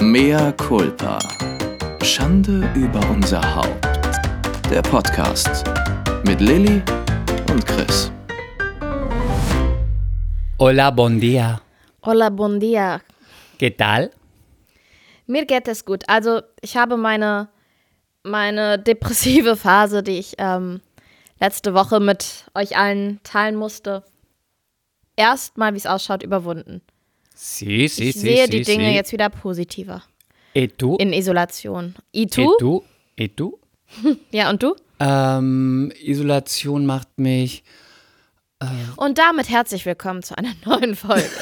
Mea culpa. Schande über unser Haupt. Der Podcast mit Lilly und Chris. Hola, bon dia. Hola, bon dia. ¿Qué tal? Mir geht es gut. Also, ich habe meine, meine depressive Phase, die ich ähm, letzte Woche mit euch allen teilen musste, erstmal, wie es ausschaut, überwunden. Sí, sí, Ich sí, sehe die Dinge jetzt wieder positiver. ¿Y tú? In Isolation. ¿Y ¿Y du? tú? ¿Y tú? Ja, und du? Ähm, Isolation macht mich. Und damit herzlich willkommen zu einer neuen Folge.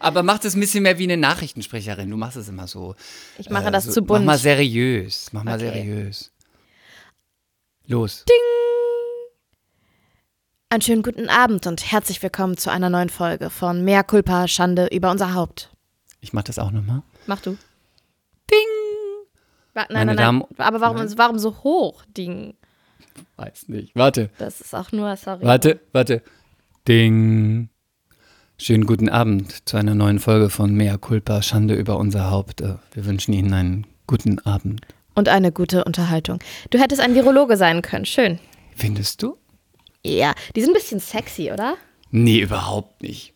Aber mach das ein bisschen mehr wie eine Nachrichtensprecherin. Du machst es immer so. Ich mache äh, das so, zu bunt. Mach mal seriös. Mach mal Okay. seriös. Los. Einen schönen guten Abend und herzlich willkommen zu einer neuen Folge von Mehr Culpa, Schande über unser Haupt. Ich mach das auch nochmal. Mach du. Ding. Wa- Meine Nein, nein, Damen- nein. Aber warum, Nein. warum so hoch, Ding? Weiß nicht. Warte. Das ist auch nur, sorry. Warte, warte. Ding. Schönen guten Abend zu einer neuen Folge von Mea Culpa, Schande über unser Haupt. Äh, Wir wünschen Ihnen einen guten Abend. Und eine gute Unterhaltung. Du hättest ein Virologe sein können. Schön. Findest du? Ja, die sind ein bisschen sexy, oder? Nee, überhaupt nicht.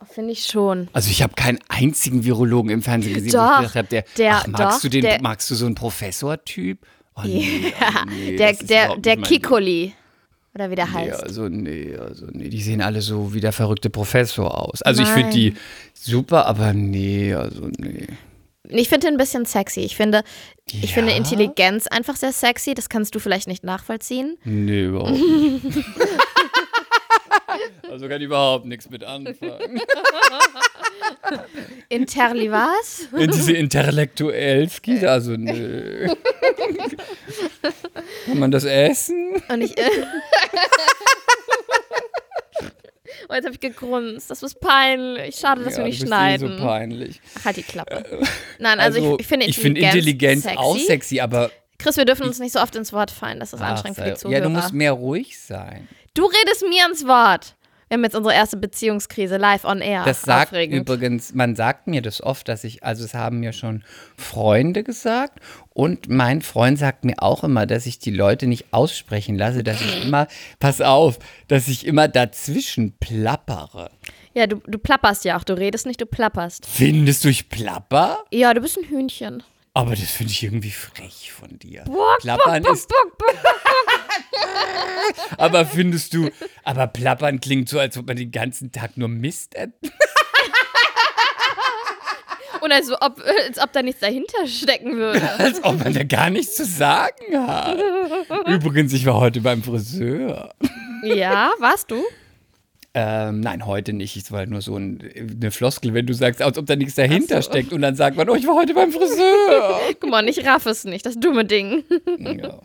Oh, Finde ich schon. Also ich habe keinen einzigen Virologen im Fernsehen gesehen, wo Doch, ich gedacht habe, der, der- ach, magst doch, du den, der- magst du so einen Professor-Typ? Oh, nee, Ja, also nee, der, der, der. Kikoli. Oder wie der Nee, heißt. also nee, also nee, die sehen alle so wie der verrückte Professor aus. Also ich finde Nein. die super, aber nee, also nee. Ich finde den ein bisschen sexy. Ich finde, ich Ja? finde Intelligenz einfach sehr sexy. Das kannst du vielleicht nicht nachvollziehen. Nee, überhaupt nicht. also kann ich überhaupt nichts mit anfangen. Interli was? In diese Intellektuellski, also nö. Kann man das essen? Und ich. Äh oh, jetzt habe ich gegrunzt. Das ist peinlich. Schade, dass Ja, wir nicht eh schneiden. so peinlich. Ach, halt die Klappe. Nein, also, ich, ich finde ich finde Intelligenz, Intelligenz sexy. auch sexy, aber Chris, wir dürfen uns nicht so oft ins Wort fallen. Das ist Ach, anstrengend für die Zuhörer. ja, du musst mehr ruhig sein. Du redest mir ins Wort. Wir haben jetzt unsere erste Beziehungskrise live on air. Das sagt Aufregend. übrigens, man sagt mir das oft, dass ich, also es haben mir schon Freunde gesagt und mein Freund sagt mir auch immer, dass ich die Leute nicht aussprechen lasse, dass ich immer, pass auf, dass ich immer dazwischen plappere. Ja, du, du plapperst ja auch. Du redest nicht, du plapperst. Findest du ich plapper? Ja, du bist ein Hühnchen. Aber das finde ich irgendwie frech von dir. Bock, Plappern bock, ist. bock, Aber findest du, aber plappern klingt so, als ob man den ganzen Tag nur Mist. Und als ob, als ob da nichts dahinter stecken würde. Als ob man da gar nichts zu sagen hat. Übrigens, ich war heute beim Friseur. ja, warst du? Ähm, nein, heute nicht. Es war halt nur so ein, eine Floskel, wenn du sagst, als ob da nichts dahinter so. steckt. Und dann sagt man, oh, ich war heute beim Friseur. Guck mal, ich raff es nicht, das dumme Ding. ja.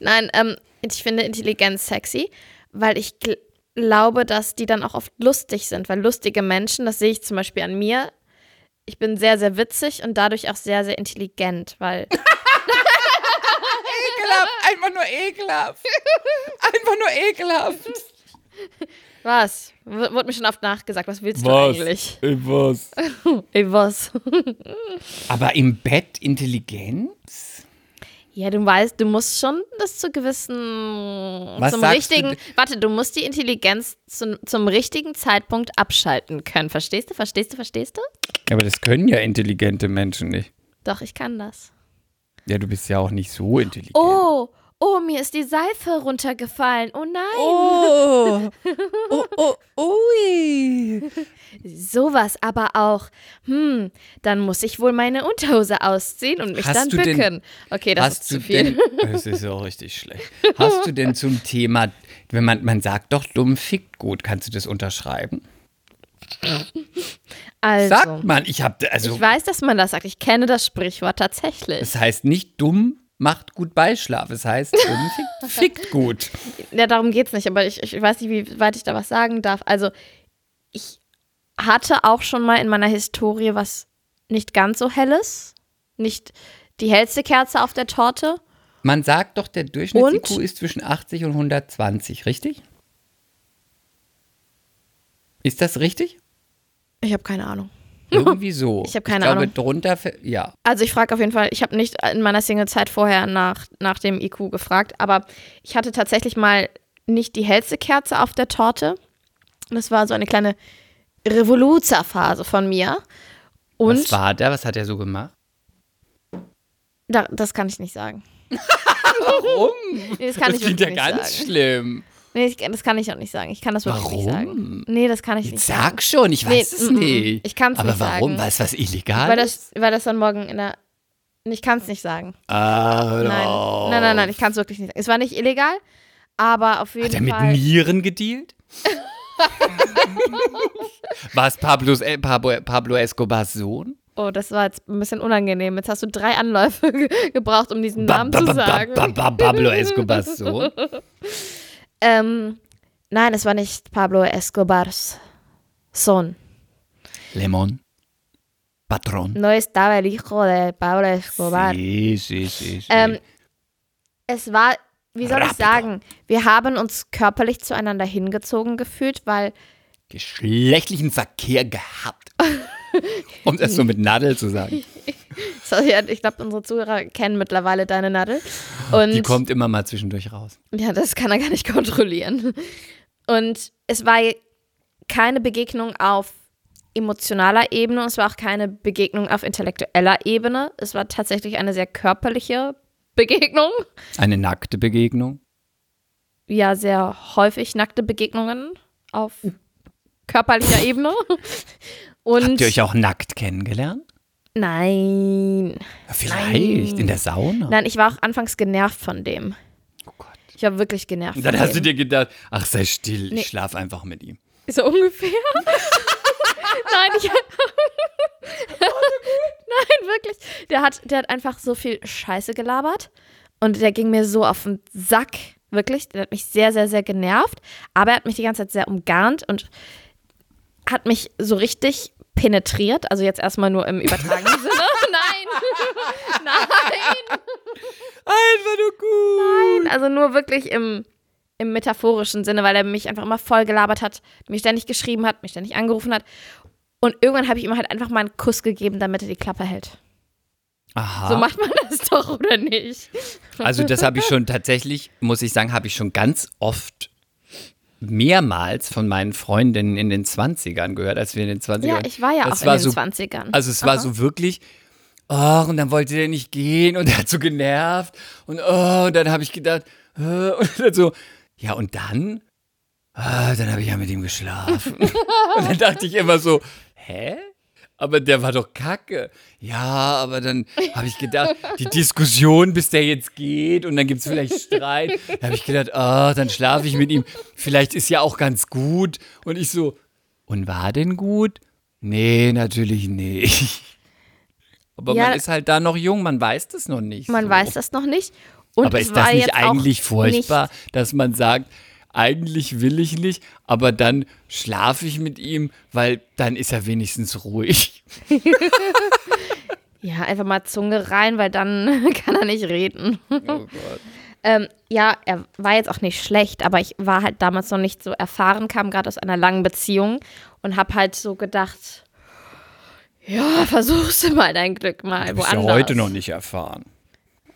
Nein, ähm, ich finde Intelligenz sexy, weil ich gl glaube, dass die dann auch oft lustig sind, weil lustige Menschen, das sehe ich zum Beispiel an mir, ich bin sehr, sehr witzig und dadurch auch sehr, sehr intelligent, weil Ekelhaft, einfach nur ekelhaft. Einfach nur ekelhaft. was? W wurde mir schon oft nachgesagt, was willst du eigentlich? Was? Ey, was? Aber im Bett Intelligenz? Ja, du weißt, du musst schon das zu gewissen, Was zum sagst du richtigen, denn? warte, du musst die Intelligenz zum, zum richtigen Zeitpunkt abschalten können. Verstehst du, verstehst du, verstehst du? Ja, aber das können ja intelligente Menschen nicht. Doch, ich kann das. Ja, du bist ja auch nicht so intelligent. Oh, oh, mir ist die Seife runtergefallen. Oh nein. Oh, oh, oh, ui. Sowas aber auch. Hm, dann muss ich wohl meine Unterhose ausziehen und mich Hast dann du denn- bücken. okay, das ist zu viel. denn, das ist auch richtig schlecht. Hast du denn zum Thema, wenn man, man sagt doch, dumm fickt gut, kannst du das unterschreiben? Also, Sagt man, ich habe, also, ich weiß, dass man das sagt. Ich kenne das Sprichwort tatsächlich. es heißt nicht dumm macht gut Beischlaf, es heißt dumm fickt, fickt gut. Ja, darum geht's nicht, aber ich, ich weiß nicht, wie weit ich da was sagen darf. Also, ich hatte auch schon mal in meiner Historie was nicht ganz so helles. Nicht die hellste Kerze auf der Torte. Man sagt doch, der Durchschnitts-IQ ist zwischen 80 und 120, richtig? Ist das richtig? Ich habe keine Ahnung. Irgendwie so. Ich hab keine ich glaube, Ahnung. drunter, ja. Also ich frage auf jeden Fall, ich habe nicht in meiner Single-Zeit vorher nach, nach dem IQ gefragt, aber ich hatte tatsächlich mal nicht die hellste Kerze auf der Torte. Das war so eine kleine Revoluzer-Phase von mir. Und Was war der? Was hat er so gemacht? da, das kann ich nicht sagen. Warum? Nee, das kann das ich klingt ja ganz sagen. schlimm. Nee, ich, das kann ich auch nicht sagen. Ich kann das wirklich nicht Warum? sagen. Nee, das kann ich nicht sagen. Sag schon, ich Nee, weiß es mm, mm, nicht. ich kann's Aber nicht warum? sagen. War es was illegal? Weil das, weil das dann morgen in der. Ich kann es nicht sagen. ah, Nein. auf. Nein, nein, nein, ich kann es wirklich nicht sagen. Es war nicht illegal, aber auf jeden Hat er mit Fall. Nieren gedealt? War es Pablos, äh, Pablo, Pablo Escobars Sohn? Oh, das war jetzt ein bisschen unangenehm. Jetzt hast du drei Anläufe ge gebraucht, um diesen Namen Ba- zu ba- ba- sagen. ba- ba- Pablo Escobars Sohn? Ähm, nein, es war nicht Pablo Escobars Sohn. Lemon. Patron. No estaba el hijo de Pablo Escobar. Sí, sí, sí, sí. Ähm, es war, wie soll ich Rapido. sagen, wir haben uns körperlich zueinander hingezogen gefühlt, weil Geschlechtlichen Verkehr gehabt. um das so mit Nadel zu sagen. so, ja, ich glaube, unsere Zuhörer kennen mittlerweile deine Nadel. Und Die kommt immer mal zwischendurch raus. Ja, das kann er gar nicht kontrollieren. Und es war keine Begegnung auf emotionaler Ebene und es war auch keine Begegnung auf intellektueller Ebene. Es war tatsächlich eine sehr körperliche Begegnung. Eine nackte Begegnung. Ja, sehr häufig nackte Begegnungen auf körperlicher Ebene. Und Habt ihr euch auch nackt kennengelernt? Nein. Vielleicht in der Sauna. Nein, ich war auch anfangs genervt von dem. Oh Gott. Ich war wirklich genervt. Und dann hast du dem. dir gedacht, ach sei still, Nee. ich schlaf einfach mit ihm. So ungefähr. Nein, ich. Nein, wirklich. Der hat, der hat einfach so viel Scheiße gelabert. Und der ging mir so auf den Sack. Wirklich. Der hat mich sehr, sehr, sehr genervt. Aber er hat mich die ganze Zeit sehr umgarnt und hat mich so richtig penetriert. Also jetzt erstmal nur im übertragenen Sinne. Nein. Nein. Einfach nur gut. Also nur wirklich im, im metaphorischen Sinne, weil er mich einfach immer voll gelabert hat, mich ständig geschrieben hat, mich ständig angerufen hat. Und irgendwann habe ich ihm halt einfach mal einen Kuss gegeben, damit er die Klappe hält. Aha. So macht man das doch, oder nicht? Also das habe ich schon tatsächlich, muss ich sagen, habe ich schon ganz oft mehrmals von meinen Freundinnen in den 20ern gehört, als wir in den 20ern Ja, ich war ja das auch war in den so, 20ern. Also es war so wirklich, oh, und dann wollte der nicht gehen und er hat so genervt und oh, und dann habe ich gedacht, äh, und dann so, ja und dann? Ah, dann habe ich ja mit ihm geschlafen. und dann dachte ich immer so, hä? Aber der war doch kacke. Ja, aber dann habe ich gedacht, die Diskussion, bis der jetzt geht und dann gibt es vielleicht Streit. Da habe ich gedacht, ah, dann schlafe ich mit ihm. Vielleicht ist ja auch ganz gut. Und ich so, und war denn gut? Nee, natürlich nicht. Aber Ja. man ist halt da noch jung, man weiß das noch nicht. man so. weiß das noch nicht. Und Aber es ist das war nicht eigentlich furchtbar, Nicht, dass man sagt, eigentlich will ich nicht, aber dann schlafe ich mit ihm, weil dann ist er wenigstens ruhig. ja, einfach mal Zunge rein, weil dann kann er nicht reden. Oh Gott. Ähm, ja, er war jetzt auch nicht schlecht, aber ich war halt damals noch nicht so erfahren, kam gerade aus einer langen Beziehung und habe halt so gedacht, ja, versuchst du mal dein Glück mal Hab ich woanders. ja heute noch nicht erfahren.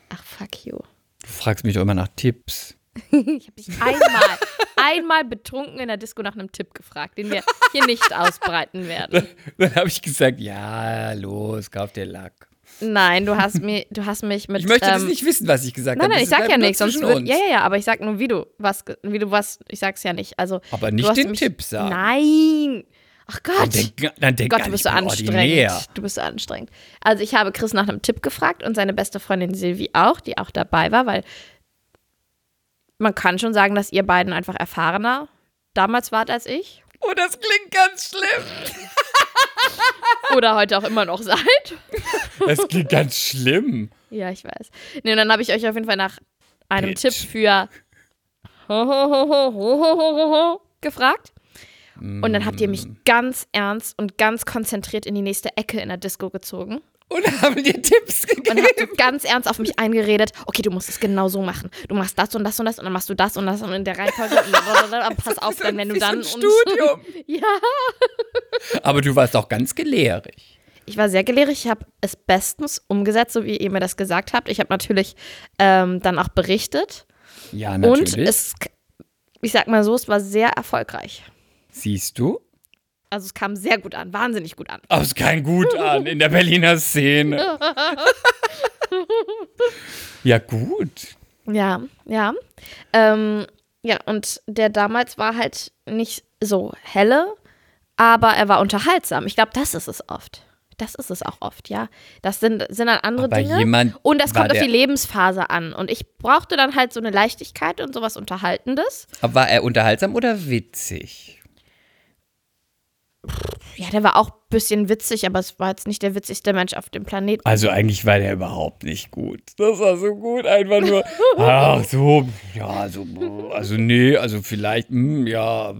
Ach, fuck you. Du fragst mich doch immer nach Tipps. Ich habe dich einmal, einmal betrunken in der Disco nach einem Tipp gefragt, den wir hier nicht ausbreiten werden. Dann habe ich gesagt, ja, los, kauf dir Lack. Nein, du hast, mir, du hast mich mit. Ich möchte das ähm, nicht wissen, was ich gesagt Nein, habe. nein, ich Das sag ja nichts. Sonst uns. ja, ja, ja, aber ich sag nur, wie du was, wie du was, ich sag's ja nicht. Also, Aber nicht den mich- Tipp sagen. Nein. Ach Dann Gott. denk, dann denk Gott, du bist so anstrengend. ordinär. Du bist so anstrengend. Also ich habe Chris nach einem Tipp gefragt und seine beste Freundin Silvi auch, die auch dabei war, weil man kann schon sagen, dass ihr beiden einfach erfahrener damals wart als ich. Oh, das klingt ganz schlimm. Oder heute auch immer noch seid. Das klingt ganz schlimm. Ja, ich weiß. Nee, und dann habe ich euch auf jeden Fall nach einem Bitch. Tipp für gefragt. Und dann habt ihr mich Mm. ganz ernst und ganz konzentriert in die nächste Ecke in der Disco gezogen. Und haben dir Tipps gegeben. und hat ganz ernst auf mich eingeredet, okay, du musst es genau so machen. Du machst das und das und das und dann machst du das und das und in der Reihenfolge. und pass auf, dann wenn du Wie so ein dann. Studium. Und, ja. Aber du warst auch ganz gelehrig. Ich war sehr gelehrig, ich habe es bestens umgesetzt, so wie ihr mir das gesagt habt. Ich habe natürlich ähm, dann auch berichtet. Ja, Und natürlich. es, ich sag mal so, es war sehr erfolgreich. Siehst du? Also es kam sehr gut an, wahnsinnig gut an. Aus kein Gut an in der Berliner Szene. ja, gut. Ja, ja. Ähm, ja, und der damals war halt nicht so helle, aber er war unterhaltsam. Ich glaube, das ist es oft. Das ist es auch oft, ja. Das sind, sind dann andere Aber Dinge. und das kommt auf die Lebensphase an. Und ich brauchte dann halt so eine Leichtigkeit und sowas Unterhaltendes. Aber war er unterhaltsam oder witzig? Ja, der war auch ein bisschen witzig, aber es war jetzt nicht der witzigste Mensch auf dem Planeten. Also eigentlich war der überhaupt nicht gut. Das war so gut, einfach nur. Ach so, ja, so, also nee, also vielleicht, hm, ja.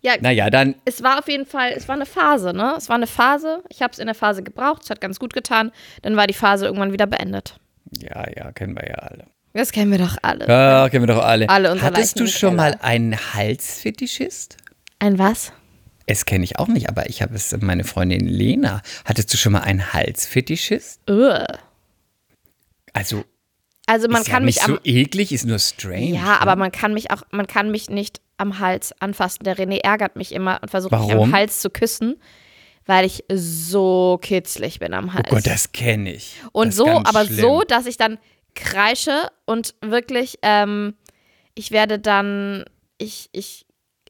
Ja, Naja, dann, es war auf jeden Fall, es war eine Phase, ne? Es war eine Phase. Ich habe es in der Phase gebraucht, es hat ganz gut getan. Dann war die Phase irgendwann wieder beendet. ja, ja, kennen wir ja alle. Das kennen wir doch alle. Ja, kennen wir doch alle. Alle Hattest du schon mal einen Halsfetischist? Ein was? Es kenne ich auch nicht, aber ich habe es, meine Freundin Lena. Hattest du schon mal einen Halsfetischist? Ugh. Also, Also man ist kann ja mich nicht am so eklig, ist nur strange. Ja, ne? aber man kann mich auch, man kann mich nicht am Hals anfassen. Der René ärgert mich immer und versucht mich Warum? am Hals zu küssen, weil ich so kitzlig bin am Oh Hals. Gott, das kenne ich. und das so, aber schlimm. so, dass ich dann kreische und wirklich, ähm, ich werde dann, ich, ich,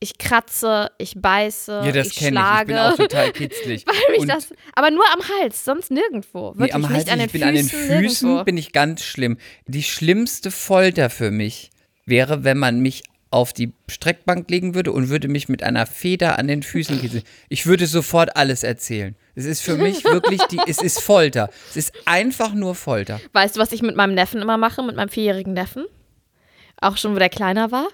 ich kratze, ich beiße, Ja, das ich kenne ich. Ich schlage. bin auch total kitzlig. weil mich das, aber nur am Hals, sonst nirgendwo. Wirklich nee, am Hals, nicht an den ich bin Füßen, an den Füßen nirgendwo. bin ich ganz schlimm. Die schlimmste Folter für mich wäre, wenn man mich auf die Streckbank legen würde und würde mich mit einer Feder an den Füßen kitzeln. Ich würde sofort alles erzählen. Es ist für mich wirklich die, es ist Folter. Es ist einfach nur Folter. Weißt du, was ich mit meinem Neffen immer mache, mit meinem vierjährigen Neffen? Auch schon, wo der kleiner war?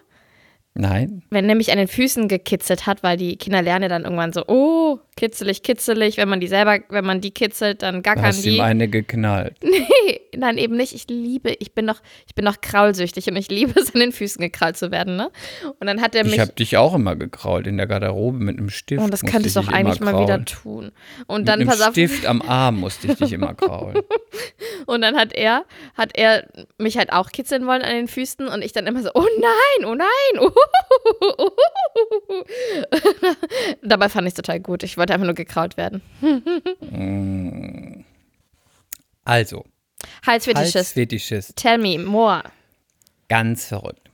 Nein. Wenn mich an den Füßen gekitzelt hat, weil die Kinder lernen dann irgendwann so, oh, kitzelig, kitzelig. Wenn man die selber, wenn man die kitzelt, dann Da gackern hast du ihm die. eine geknallt. Nee, nein, eben nicht. Ich liebe, ich bin noch, ich bin noch kraulsüchtig und ich liebe es, an den Füßen gekrallt zu werden, ne? Und dann hat er mich. Ich habe dich auch immer gekrault in der Garderobe mit einem Stift. Oh, das musste könnte ich doch eigentlich mal wieder tun. Und Mit dann, einem pass auf, Stift am Arm musste ich dich immer kraulen. und dann hat er, hat er mich halt auch kitzeln wollen an den Füßen und ich dann immer so, oh nein, oh nein, Dabei fand ich es total gut. Ich wollte einfach nur gekraut werden. Also, Halsfetischist. Halsfetischist. Tell me more. Ganz verrückt.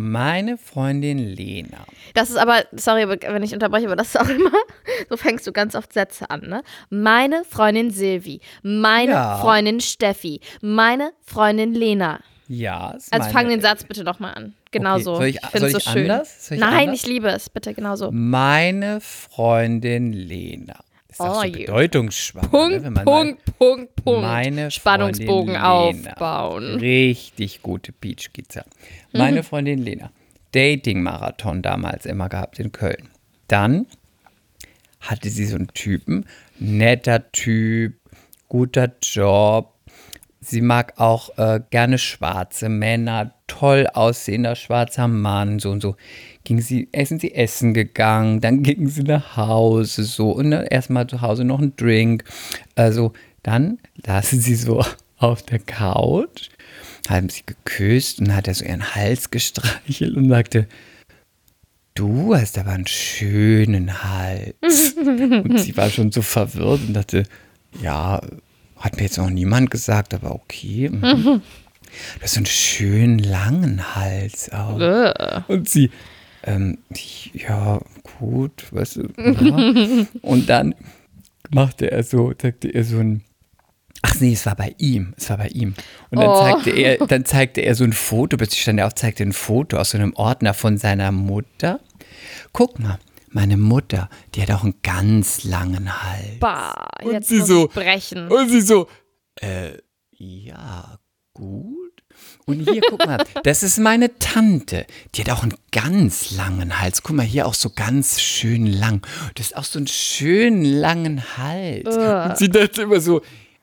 Meine Freundin Lena. Das ist aber, sorry, wenn ich unterbreche, aber das ist auch immer, so fängst du ganz oft Sätze an, ne? Meine Freundin Silvi, meine Ja. Freundin Steffi, meine Freundin Lena. Ja, ist Also fang den Satz bitte doch mal an. Genau Okay, so. soll ich- find's soll so ich schön. anders? Ich Nein, anders? ich liebe es. Bitte genau so. Meine Freundin Lena. Ist doch Oh, so bedeutungsschwanger, ne, Punkt, man Punkt, Punkt, Punkt. Meine Spannungsbogen Lena. aufbauen. Richtig gute Peach-Skizze. Meine Freundin Lena. Dating-Marathon damals immer gehabt in Köln. Dann hatte sie so einen Typen, netter Typ, guter Job. Sie mag auch äh, gerne schwarze Männer, toll aussehender schwarzer Mann, so und so. Ging sie, essen sie essen gegangen, dann gingen sie nach Hause, so und dann erstmal zu Hause noch ein Drink. Also dann lasen sie so auf der Couch, haben sie geküsst und hat er so ihren Hals gestreichelt und sagte, du hast aber einen schönen Hals. und sie war schon so verwirrt und dachte, ja, hat mir jetzt noch niemand gesagt, aber okay. mhm. Du hast so einen schönen langen Hals auch. Äh. Und sie, ähm, ja, gut, weißt du. Ja. Und dann machte er so, sagte er so ein, ach nee, es war bei ihm, es war bei ihm. Und dann Oh. zeigte er, dann zeigte er so ein Foto, plötzlich stand er auf, zeigte ein Foto aus so einem Ordner von seiner Mutter. Guck mal, meine Mutter, die hat auch einen ganz langen Hals. Bah, Und jetzt sie muss so- ich brechen. Und sie so, äh, ja, gut. Und hier, guck mal, das ist meine Tante. Die hat auch einen ganz langen Hals. Guck mal, hier auch so ganz schön lang. Das ist auch so einen schönen langen Hals. Und sie dachte immer so,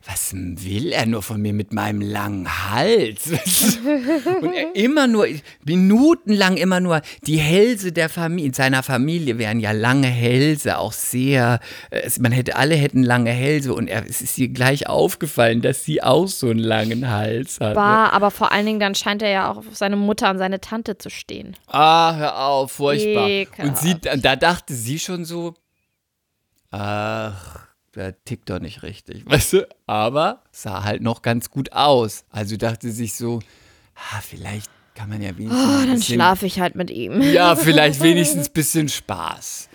was will er nur von mir mit meinem langen Hals? Und er immer nur, minutenlang immer nur, die Hälse der Familie, seiner Familie wären ja lange Hälse, auch sehr, äh, man hätte, alle hätten lange Hälse und er, es ist ihr gleich aufgefallen, dass sie auch so einen langen Hals hat. Bah, aber vor allen Dingen dann scheint er ja auch auf seine Mutter und seine Tante zu stehen. Ah, hör auf, furchtbar. Ekelhaft. Und sie, da dachte sie schon so, ach, der tickt doch nicht richtig, weißt du? Aber sah halt noch ganz gut aus. Also dachte sich so, ah, vielleicht kann man ja wenigstens Oh, dann schlafe ich halt mit ihm. ja, vielleicht wenigstens ein bisschen Spaß.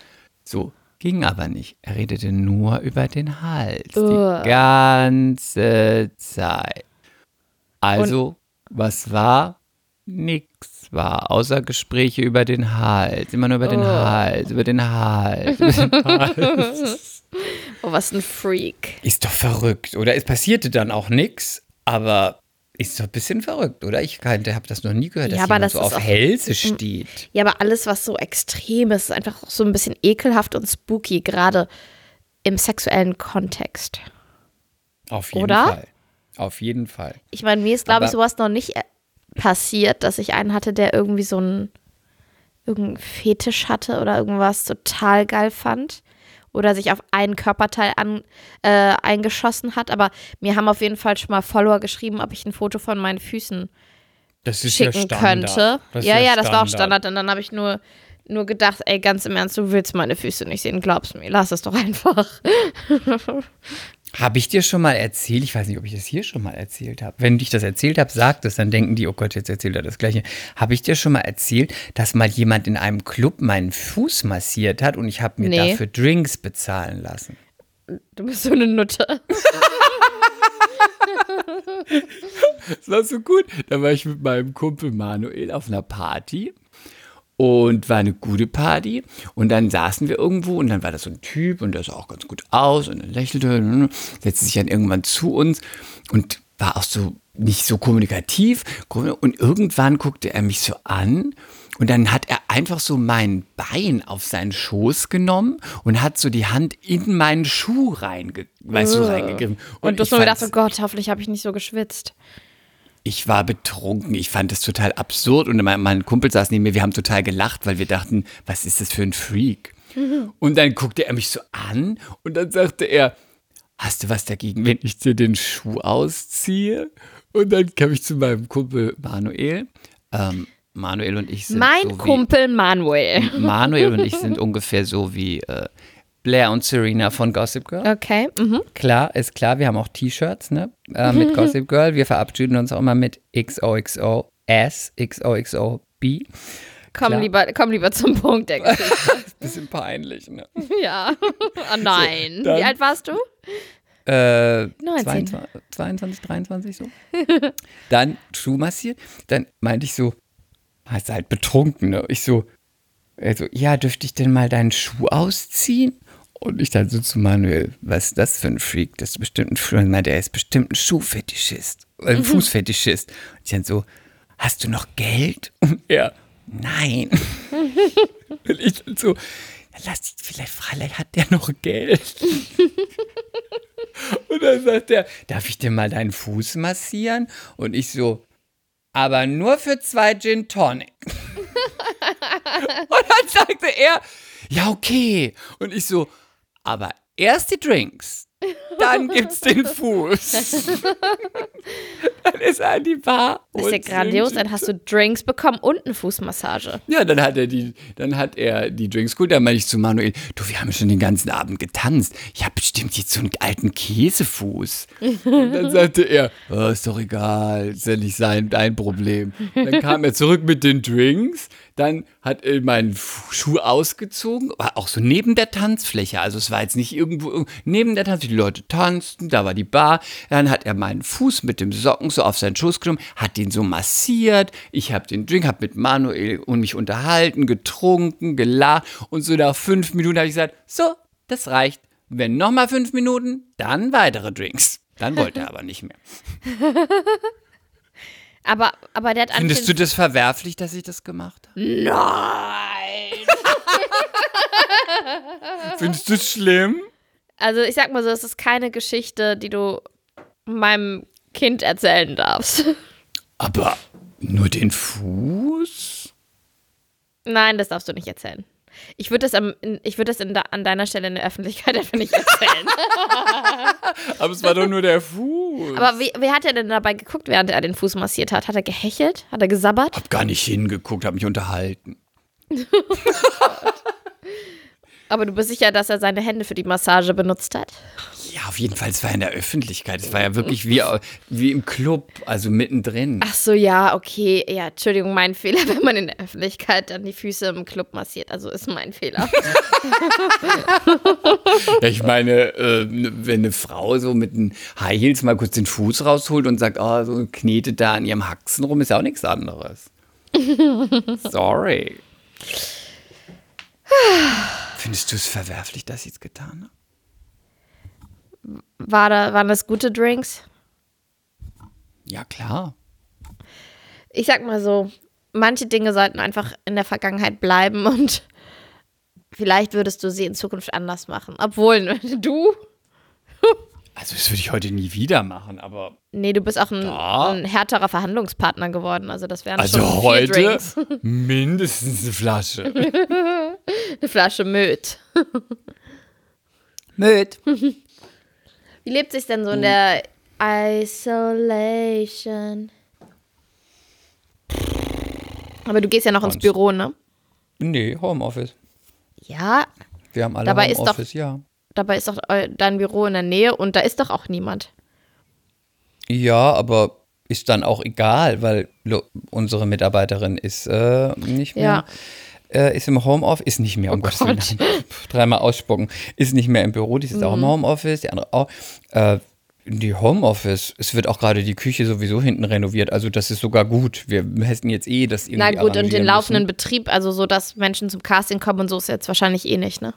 So, ging aber nicht. Er redete nur über den Hals Uah. die ganze Zeit. Also, was war? Nix war, außer Gespräche über den Hals. Immer nur über den Hals, über den Hals, über den Hals. Oh, was ein Freak. Ist doch verrückt, oder? Es passierte dann auch nichts, aber ist doch ein bisschen verrückt, oder? Ich habe das noch nie gehört, dass Ja, aber jemand das so auf Hälse steht. Ja, aber alles, was so extrem ist, ist einfach so ein bisschen ekelhaft und spooky, gerade im sexuellen Kontext. Auf jeden Oder? Fall. Auf jeden Fall. Ich meine, mir ist, glaube ich, sowas noch nicht äh, passiert, dass ich einen hatte, der irgendwie so einen irgendeinen Fetisch hatte oder irgendwas total geil fand. Oder sich auf einen Körperteil an, äh, eingeschossen hat. Aber mir haben auf jeden Fall schon mal Follower geschrieben, ob ich ein Foto von meinen Füßen schicken könnte. Das ist ja, ja, das war auch Standard. Und dann habe ich nur, nur gedacht, ey, ganz im Ernst, du willst meine Füße nicht sehen. Glaub's mir, lass es doch einfach. Habe ich dir schon mal erzählt? Ich weiß nicht, ob ich das hier schon mal erzählt habe. Wenn ich das erzählt habe, sag das, dann denken die, oh Gott, jetzt erzählt er das Gleiche. Habe ich dir schon mal erzählt, dass mal jemand in einem Club meinen Fuß massiert hat und ich habe mir Nee. dafür Drinks bezahlen lassen? Du bist so eine Nutte. Das war so gut. Da war ich mit meinem Kumpel Manuel auf einer Party und war eine gute Party. Und dann saßen wir irgendwo und dann war da so ein Typ und der sah auch ganz gut aus und er lächelte, setzte sich dann irgendwann zu uns und war auch so nicht so kommunikativ. Und irgendwann guckte er mich so an und dann hat er einfach so mein Bein auf seinen Schoß genommen und hat so die Hand in meinen Schuh reinge weißt du, reingegriffen. Und, du hast ich nur gedacht, oh Gott, hoffentlich habe ich nicht so geschwitzt. Ich war betrunken. Ich fand das total absurd. Und mein, mein Kumpel saß neben mir. Wir haben total gelacht, weil wir dachten, was ist das für ein Freak? Und dann guckte er mich so an und dann sagte er, hast du was dagegen, wenn ich dir den Schuh ausziehe? Und dann kam ich zu meinem Kumpel Manuel. Ähm, Manuel und ich sind Mein so wie, Kumpel Manuel. Manuel und ich sind ungefähr so wie äh, Blair und Serena von Gossip Girl. Okay. Mhm. Klar, ist klar, wir haben auch T-Shirts, ne? Äh, mit Gossip Girl. Wir verabschieden uns auch immer mit XOXO S, XOXO B. Komm Klar. lieber, komm lieber zum Punkt, der. Bisschen peinlich, ne? ja. Oh nein. dann- Wie alt warst du? Äh, 19. 22, 22, 23 so. dann Schuh massiert. Dann meinte ich so, hast du halt betrunken, ne? Ich so, also, ja, dürfte ich denn mal deinen Schuh ausziehen? Und ich dann so zu Manuel, was ist das für ein Freak? Das ist bestimmt ein Freak. Und meinte, er ist bestimmt ein Schuhfetischist, äh, ein Fußfetischist. Und ich dann so, hast du noch Geld? Und er, nein. Und ich dann so, lass dich, vielleicht, vielleicht hat der noch Geld. Und dann sagt er, darf ich dir mal deinen Fuß massieren? Und ich so, aber nur für zwei Gin Tonic. Und dann sagte er, ja, okay. Und ich so, aber erst die Drinks, dann gibt's den Fuß. dann ist er an die Bar. Das ist ja grandios. Dann hast du Drinks bekommen und eine Fußmassage. Ja, dann hat er die, dann hat er die Drinks geholt. Dann meinte ich zu Manuel, du, wir haben schon den ganzen Abend getanzt. Ich habe bestimmt jetzt so einen alten Käsefuß. Und dann sagte er, oh, ist doch egal, ist ja nicht sein, dein Problem. Dann kam er zurück mit den Drinks. Dann hat er meinen Fu- Schuh ausgezogen, war auch so neben der Tanzfläche. Also es war jetzt nicht irgendwo, irg- neben der Tanzfläche. Die Leute tanzten, da war die Bar. Dann hat er meinen Fuß mit dem Socken so auf seinen Schoß genommen, hat den so massiert. Ich habe den Drink, habe mit Manuel und mich unterhalten, getrunken, gelacht. Und so nach fünf Minuten habe ich gesagt, so, das reicht. Wenn noch mal fünf Minuten, dann weitere Drinks. Dann wollte er aber nicht mehr. Aber, aber der hat Findest du das verwerflich, dass ich das gemacht habe? Nein! Findest du es schlimm? Also ich sag mal so, es ist keine Geschichte, die du meinem Kind erzählen darfst. Aber nur den Fuß? Nein, das darfst du nicht erzählen. Ich würde das, am, ich würd das da- an deiner Stelle in der Öffentlichkeit einfach nicht erzählen. Aber es war doch nur der Fuß. Aber wie, wie hat er denn dabei geguckt, während er den Fuß massiert hat? Hat er gehechelt? Hat er gesabbert? hab gar nicht hingeguckt, hab mich unterhalten. Aber du bist sicher, dass er seine Hände für die Massage benutzt hat? Ja, auf jeden Fall, es war in der Öffentlichkeit. Es war ja wirklich wie, wie im Club, also mittendrin. Ach so, ja, okay. Ja, Entschuldigung, mein Fehler, wenn man in der Öffentlichkeit dann die Füße im Club massiert. Also ist mein Fehler. Ja, ich meine, äh, wenn eine Frau so mit den High Heels mal kurz den Fuß rausholt und sagt, oh, so knetet da an ihrem Haxen rum, ist ja auch nichts anderes. Sorry. Findest du es verwerflich, dass ich es getan habe? War da, waren das gute Drinks? Ja, klar. Ich sag mal so, manche Dinge sollten einfach in der Vergangenheit bleiben und vielleicht würdest du sie in Zukunft anders machen. Obwohl, du, Also, das würde ich heute nie wieder machen, aber. nee, du bist auch ein, ein härterer Verhandlungspartner geworden. Also das wären Also schon heute mindestens eine Flasche. Eine Flasche Möd. Mit. Wie lebt sich denn so in der Isolation? Aber du gehst ja noch ins Büro, ne? Nee, Homeoffice. Ja, Wir haben alle Dabei ist doch- Homeoffice, ja. dabei ist doch eu- dein Büro in der Nähe und da ist doch auch niemand. Ja, aber ist dann auch egal, weil unsere Mitarbeiterin ist äh, nicht mehr. Äh, ist im Homeoffice, ist nicht mehr, um Oh Gottes Willen, dreimal ausspucken, ist nicht mehr im Büro, die ist auch Mhm. im Homeoffice, die andere auch. Äh, die Homeoffice, es wird auch gerade die Küche sowieso hinten renoviert, also das ist sogar gut. Wir hätten jetzt eh das irgendwie Na gut, und den arrangieren laufenden müssen. Betrieb, also so, dass Menschen zum Casting kommen und so ist jetzt wahrscheinlich eh nicht, ne?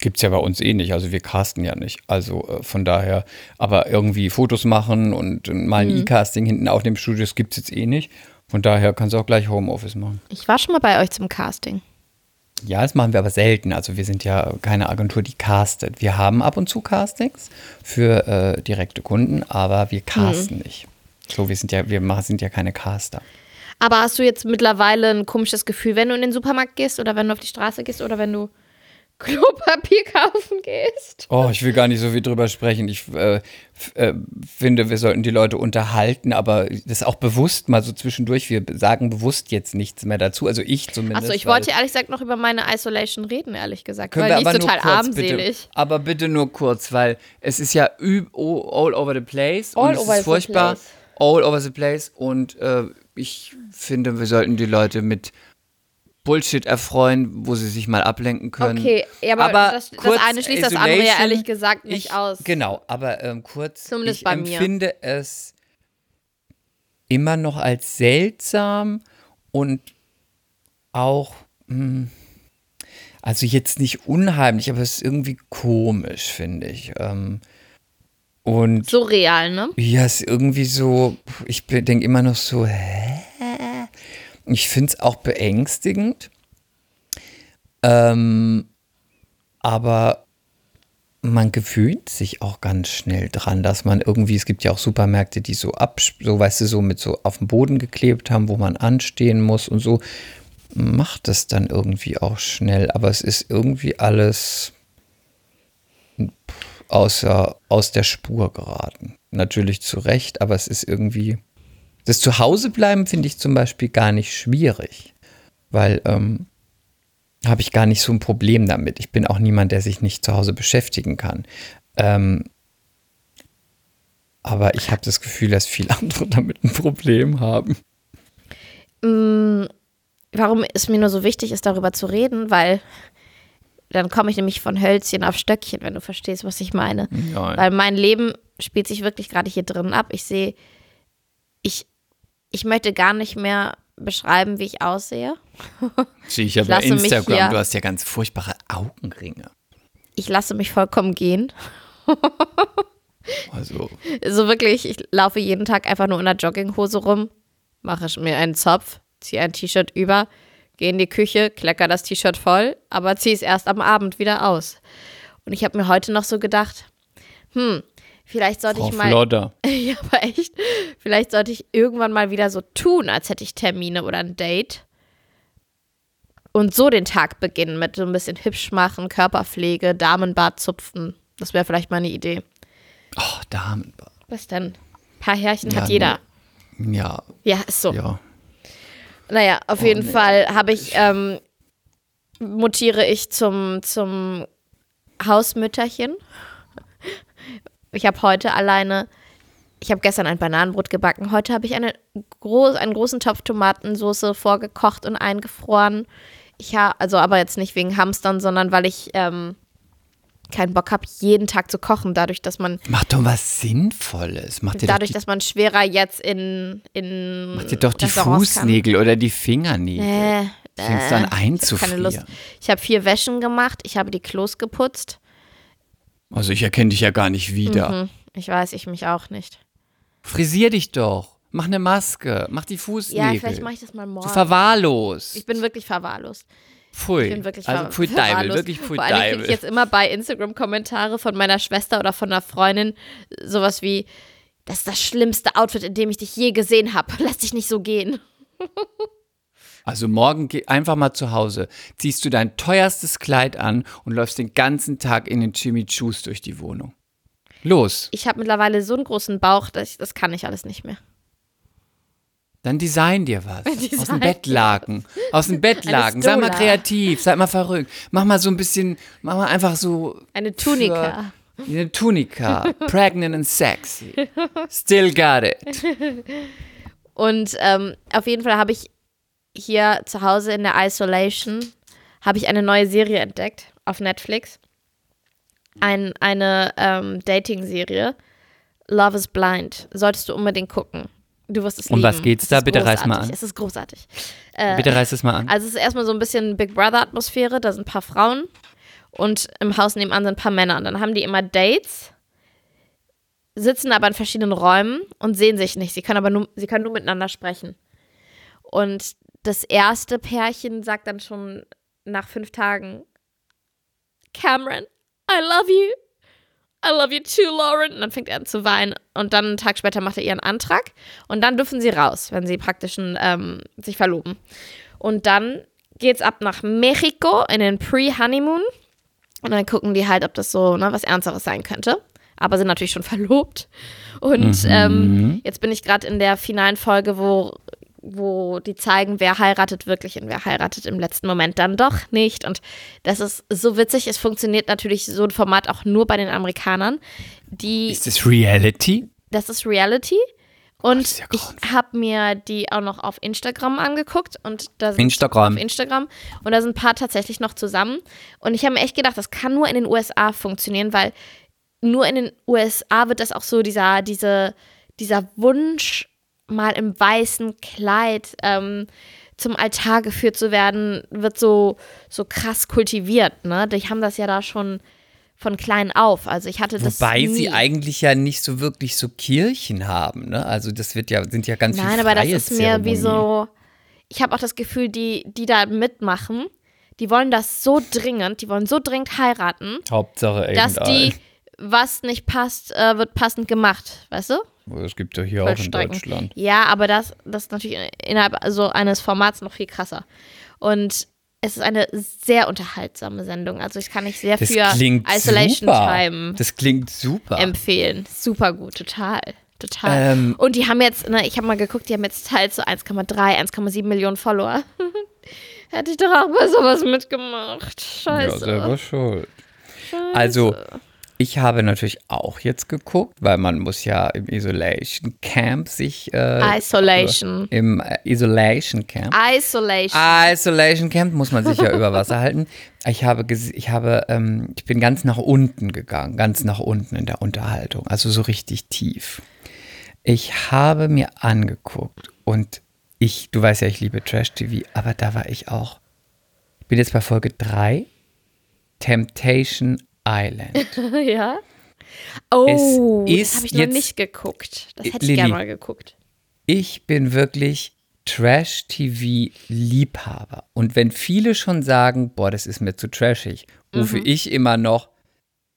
Gibt's ja bei uns eh nicht, also wir casten ja nicht. Also äh, von daher, aber irgendwie Fotos machen und, und mal ein Mhm. E-Casting hinten auf dem Studio, das gibt's jetzt eh nicht. Von daher kannst du auch gleich Homeoffice machen. Ich war schon mal bei euch zum Casting. Ja, das machen wir aber selten. Also wir sind ja keine Agentur, die castet. Wir haben ab und zu Castings für äh, direkte Kunden, aber wir casten Mhm. nicht. So, wir sind ja, wir machen, sind ja keine Caster. Aber hast du jetzt mittlerweile ein komisches Gefühl, wenn du in den Supermarkt gehst oder wenn du auf die Straße gehst oder wenn du Klopapier kaufen gehst? Oh, ich will gar nicht so viel drüber sprechen. Ich äh, äh, finde, wir sollten die Leute unterhalten, aber das auch bewusst mal so zwischendurch. Wir sagen bewusst jetzt nichts mehr dazu. Also ich zumindest. Achso, ich wollte ehrlich gesagt noch über meine Isolation reden, ehrlich gesagt. Können weil wir aber total kurz, armselig. Bitte, aber bitte nur kurz, weil es ist ja all over the place All und es over ist the furchtbar. place. All over the place und äh, ich finde, wir sollten die Leute mit Bullshit erfreuen, wo sie sich mal ablenken können. Okay, ja, aber das- das kurz eine schließt das andere ja Isolation, ehrlich gesagt nicht ich, aus. Genau, aber ähm, kurz, Zumindest ich bei mir. empfinde es immer noch als seltsam und auch, mh, also jetzt nicht unheimlich, aber es ist irgendwie komisch, finde ich. Ähm, und So real, ne? ja, es ist irgendwie so, ich denke immer noch so, hä? Ich finde es auch beängstigend. Ähm, aber man gewöhnt sich auch ganz schnell dran, dass man irgendwie, es gibt ja auch Supermärkte, die so ab, so weißt du, so mit so auf dem Boden geklebt haben, wo man anstehen muss und so, macht es dann irgendwie auch schnell. Aber es ist irgendwie alles außer, aus der Spur geraten. Natürlich zu Recht, aber es ist irgendwie. Das Zuhausebleiben finde ich zum Beispiel gar nicht schwierig, weil ähm, habe ich gar nicht so ein Problem damit. Ich bin auch niemand, der sich nicht zu Hause beschäftigen kann. Ähm, aber ich habe das Gefühl, dass viele andere damit ein Problem haben. Warum es mir nur so wichtig ist, darüber zu reden, weil dann komme ich nämlich von Hölzchen auf Stöckchen, wenn du verstehst, was ich meine. Ja. Weil mein Leben spielt sich wirklich gerade hier drin ab. Ich sehe, ich, ich möchte gar nicht mehr beschreiben, wie ich aussehe. Sehe ich ja Ich lasse mich Instagram, hier- du hast ja ganz furchtbare Augenringe. Ich lasse mich vollkommen gehen. Also, So wirklich, ich laufe jeden Tag einfach nur in einer Jogginghose rum. mache ich mir einen Zopf, ziehe ein T-Shirt über, gehe in die Küche, klecker das T-Shirt voll, aber ziehe es erst am Abend wieder aus. Und ich habe mir heute noch so gedacht, hm, vielleicht sollte Frau ich mal. Flodder. Ja, aber echt. Vielleicht sollte ich irgendwann mal wieder so tun, als hätte ich Termine oder ein Date. Und so den Tag beginnen mit so ein bisschen hübsch machen, Körperpflege, Damenbart zupfen. Das wäre vielleicht mal eine Idee. Oh, Damenbart. Was denn? Ein paar Härchen Ja, hat jeder. Ja, Ja, ist so. ja. Naja, auf Oh, jeden nee. Fall habe ich, ähm, mutiere ich zum, zum Hausmütterchen. Ich habe heute alleine, ich habe gestern ein Bananenbrot gebacken. Heute habe ich eine groß, einen großen Topf Tomatensauce vorgekocht und eingefroren. Ich habe, also aber jetzt nicht wegen Hamstern, sondern weil ich ähm, keinen Bock habe, jeden Tag zu kochen. Dadurch, dass man, Mach doch was Sinnvolles. Mach dir dadurch, doch die, dass man schwerer jetzt in, in mach dir doch die Restaurants kann. Fußnägel oder die Fingernägel. Äh, Fängst dann äh, Lust. einzufrieren. Ich habe vier Wäschen gemacht, ich habe die Klos geputzt. Also ich erkenne dich ja gar nicht wieder. Hm, ich weiß, ich mich auch nicht. Frisier dich doch. Mach eine Maske. Mach die Ja, Fußnägel. vielleicht mache ich das mal morgen. so verwahrlost. ich bin wirklich verwahrlost. Pfui. Ich bin wirklich also pfui Deibel, wirklich pfui Vor allem kriege ich jetzt immer bei Instagram Kommentare von meiner Schwester oder von einer Freundin sowas wie, das ist das schlimmste Outfit, in dem ich dich je gesehen habe. Lass dich nicht so gehen. Also morgen geh einfach mal zu Hause, ziehst du dein teuerstes Kleid an und läufst den ganzen Tag in den Jimmy Choos durch die Wohnung. Los, Ich habe mittlerweile so einen großen Bauch, dass ich, das kann ich alles nicht mehr. dann design dir was. Aus Design dem Bettlaken. Aus dem Bettlaken. Sei mal kreativ, sei mal verrückt. Mach mal so ein bisschen, mach mal einfach so Eine Tunika. eine Tunika. Pregnant and sexy. Still got it. Und ähm, auf jeden Fall habe ich hier zu Hause in der Isolation habe ich eine neue Serie entdeckt auf Netflix. Ein, eine ähm, Dating-Serie. Love is Blind. Solltest du unbedingt gucken. Du wirst es Um lieben. was geht's Es da? Bitte reiß mal an. Es ist großartig. Äh, Bitte reiß es mal an. also es ist erstmal so ein bisschen Big Brother-Atmosphäre. Da sind ein paar Frauen und im Haus nebenan sind ein paar Männer. Und dann haben die immer Dates, sitzen aber in verschiedenen Räumen und sehen sich nicht. Sie können aber nur, sie können nur miteinander sprechen. Und das erste Pärchen sagt dann schon nach fünf Tagen, Cameron, I love you. I love you too, Lauren. Und dann fängt er an zu weinen. Und dann einen Tag später macht er ihren Antrag. Und dann dürfen sie raus, wenn sie praktisch ähm, sich verloben. Und dann geht's ab nach Mexiko in den Pre-Honeymoon. Und dann gucken die halt, ob das so ne, was Ernsteres sein könnte. Aber sind natürlich schon verlobt. Und ähm, jetzt bin ich gerade in der finalen Folge, wo, wo die zeigen, wer heiratet wirklich und wer heiratet im letzten Moment dann doch nicht. Und das ist so witzig. Es funktioniert natürlich so ein Format auch nur bei den Amerikanern. Die Ist das Reality? das ist Reality. Und ist ja ich habe mir die auch noch auf Instagram angeguckt und da sind Instagram. auf Instagram und da sind ein paar tatsächlich noch zusammen und ich habe mir echt gedacht, das kann nur in den USA funktionieren, weil nur in den USA wird das auch so dieser diese dieser Wunsch mal im weißen Kleid ähm, zum Altar geführt zu werden, wird so so krass kultiviert, ne? Die haben das ja da schon von klein auf. Also ich hatte das Wobei nie. sie eigentlich ja nicht so wirklich so Kirchen haben, ne? Also das wird ja, sind ja ganz Nein, viele aber das ist mehr wie so. Ich habe auch das Gefühl, die, die da mitmachen, die wollen das so dringend, die wollen so dringend heiraten, Hauptsache dass die, was nicht passt, äh, wird passend gemacht, weißt du? Das gibt ja hier auch in. Deutschland. Ja, aber das, das ist natürlich innerhalb so eines Formats noch viel krasser. Und es ist eine sehr unterhaltsame Sendung. Also ich kann nicht sehr Das für Isolation super. Time Das klingt super. empfehlen. Super gut, total. Total. Ähm, und die haben jetzt, ne, ich habe mal geguckt, die haben jetzt teils so 1,3, 1,7 Millionen Follower. Hätte ich doch auch bei sowas mitgemacht. Scheiße. Ja, selber schuld. Also, ich habe natürlich auch jetzt geguckt, weil man muss ja im Isolation Camp sich äh, Isolation. im äh, Isolation Camp Isolation. Isolation Camp muss man sich ja über Wasser halten. Ich habe, ich habe, ähm, ich bin ganz nach unten gegangen, ganz nach unten in der Unterhaltung, also so richtig tief. Ich habe mir angeguckt und ich, du weißt ja, ich liebe Trash TV, aber da war ich auch. Ich bin jetzt bei Folge 3, Temptation Island. ja. Oh, Es das ist habe ich noch jetzt- nicht geguckt. Das hätte ich Lilly. gerne mal geguckt. ich bin wirklich Trash-TV-Liebhaber. Und wenn viele schon sagen, boah, das ist mir zu trashig, rufe ich immer noch,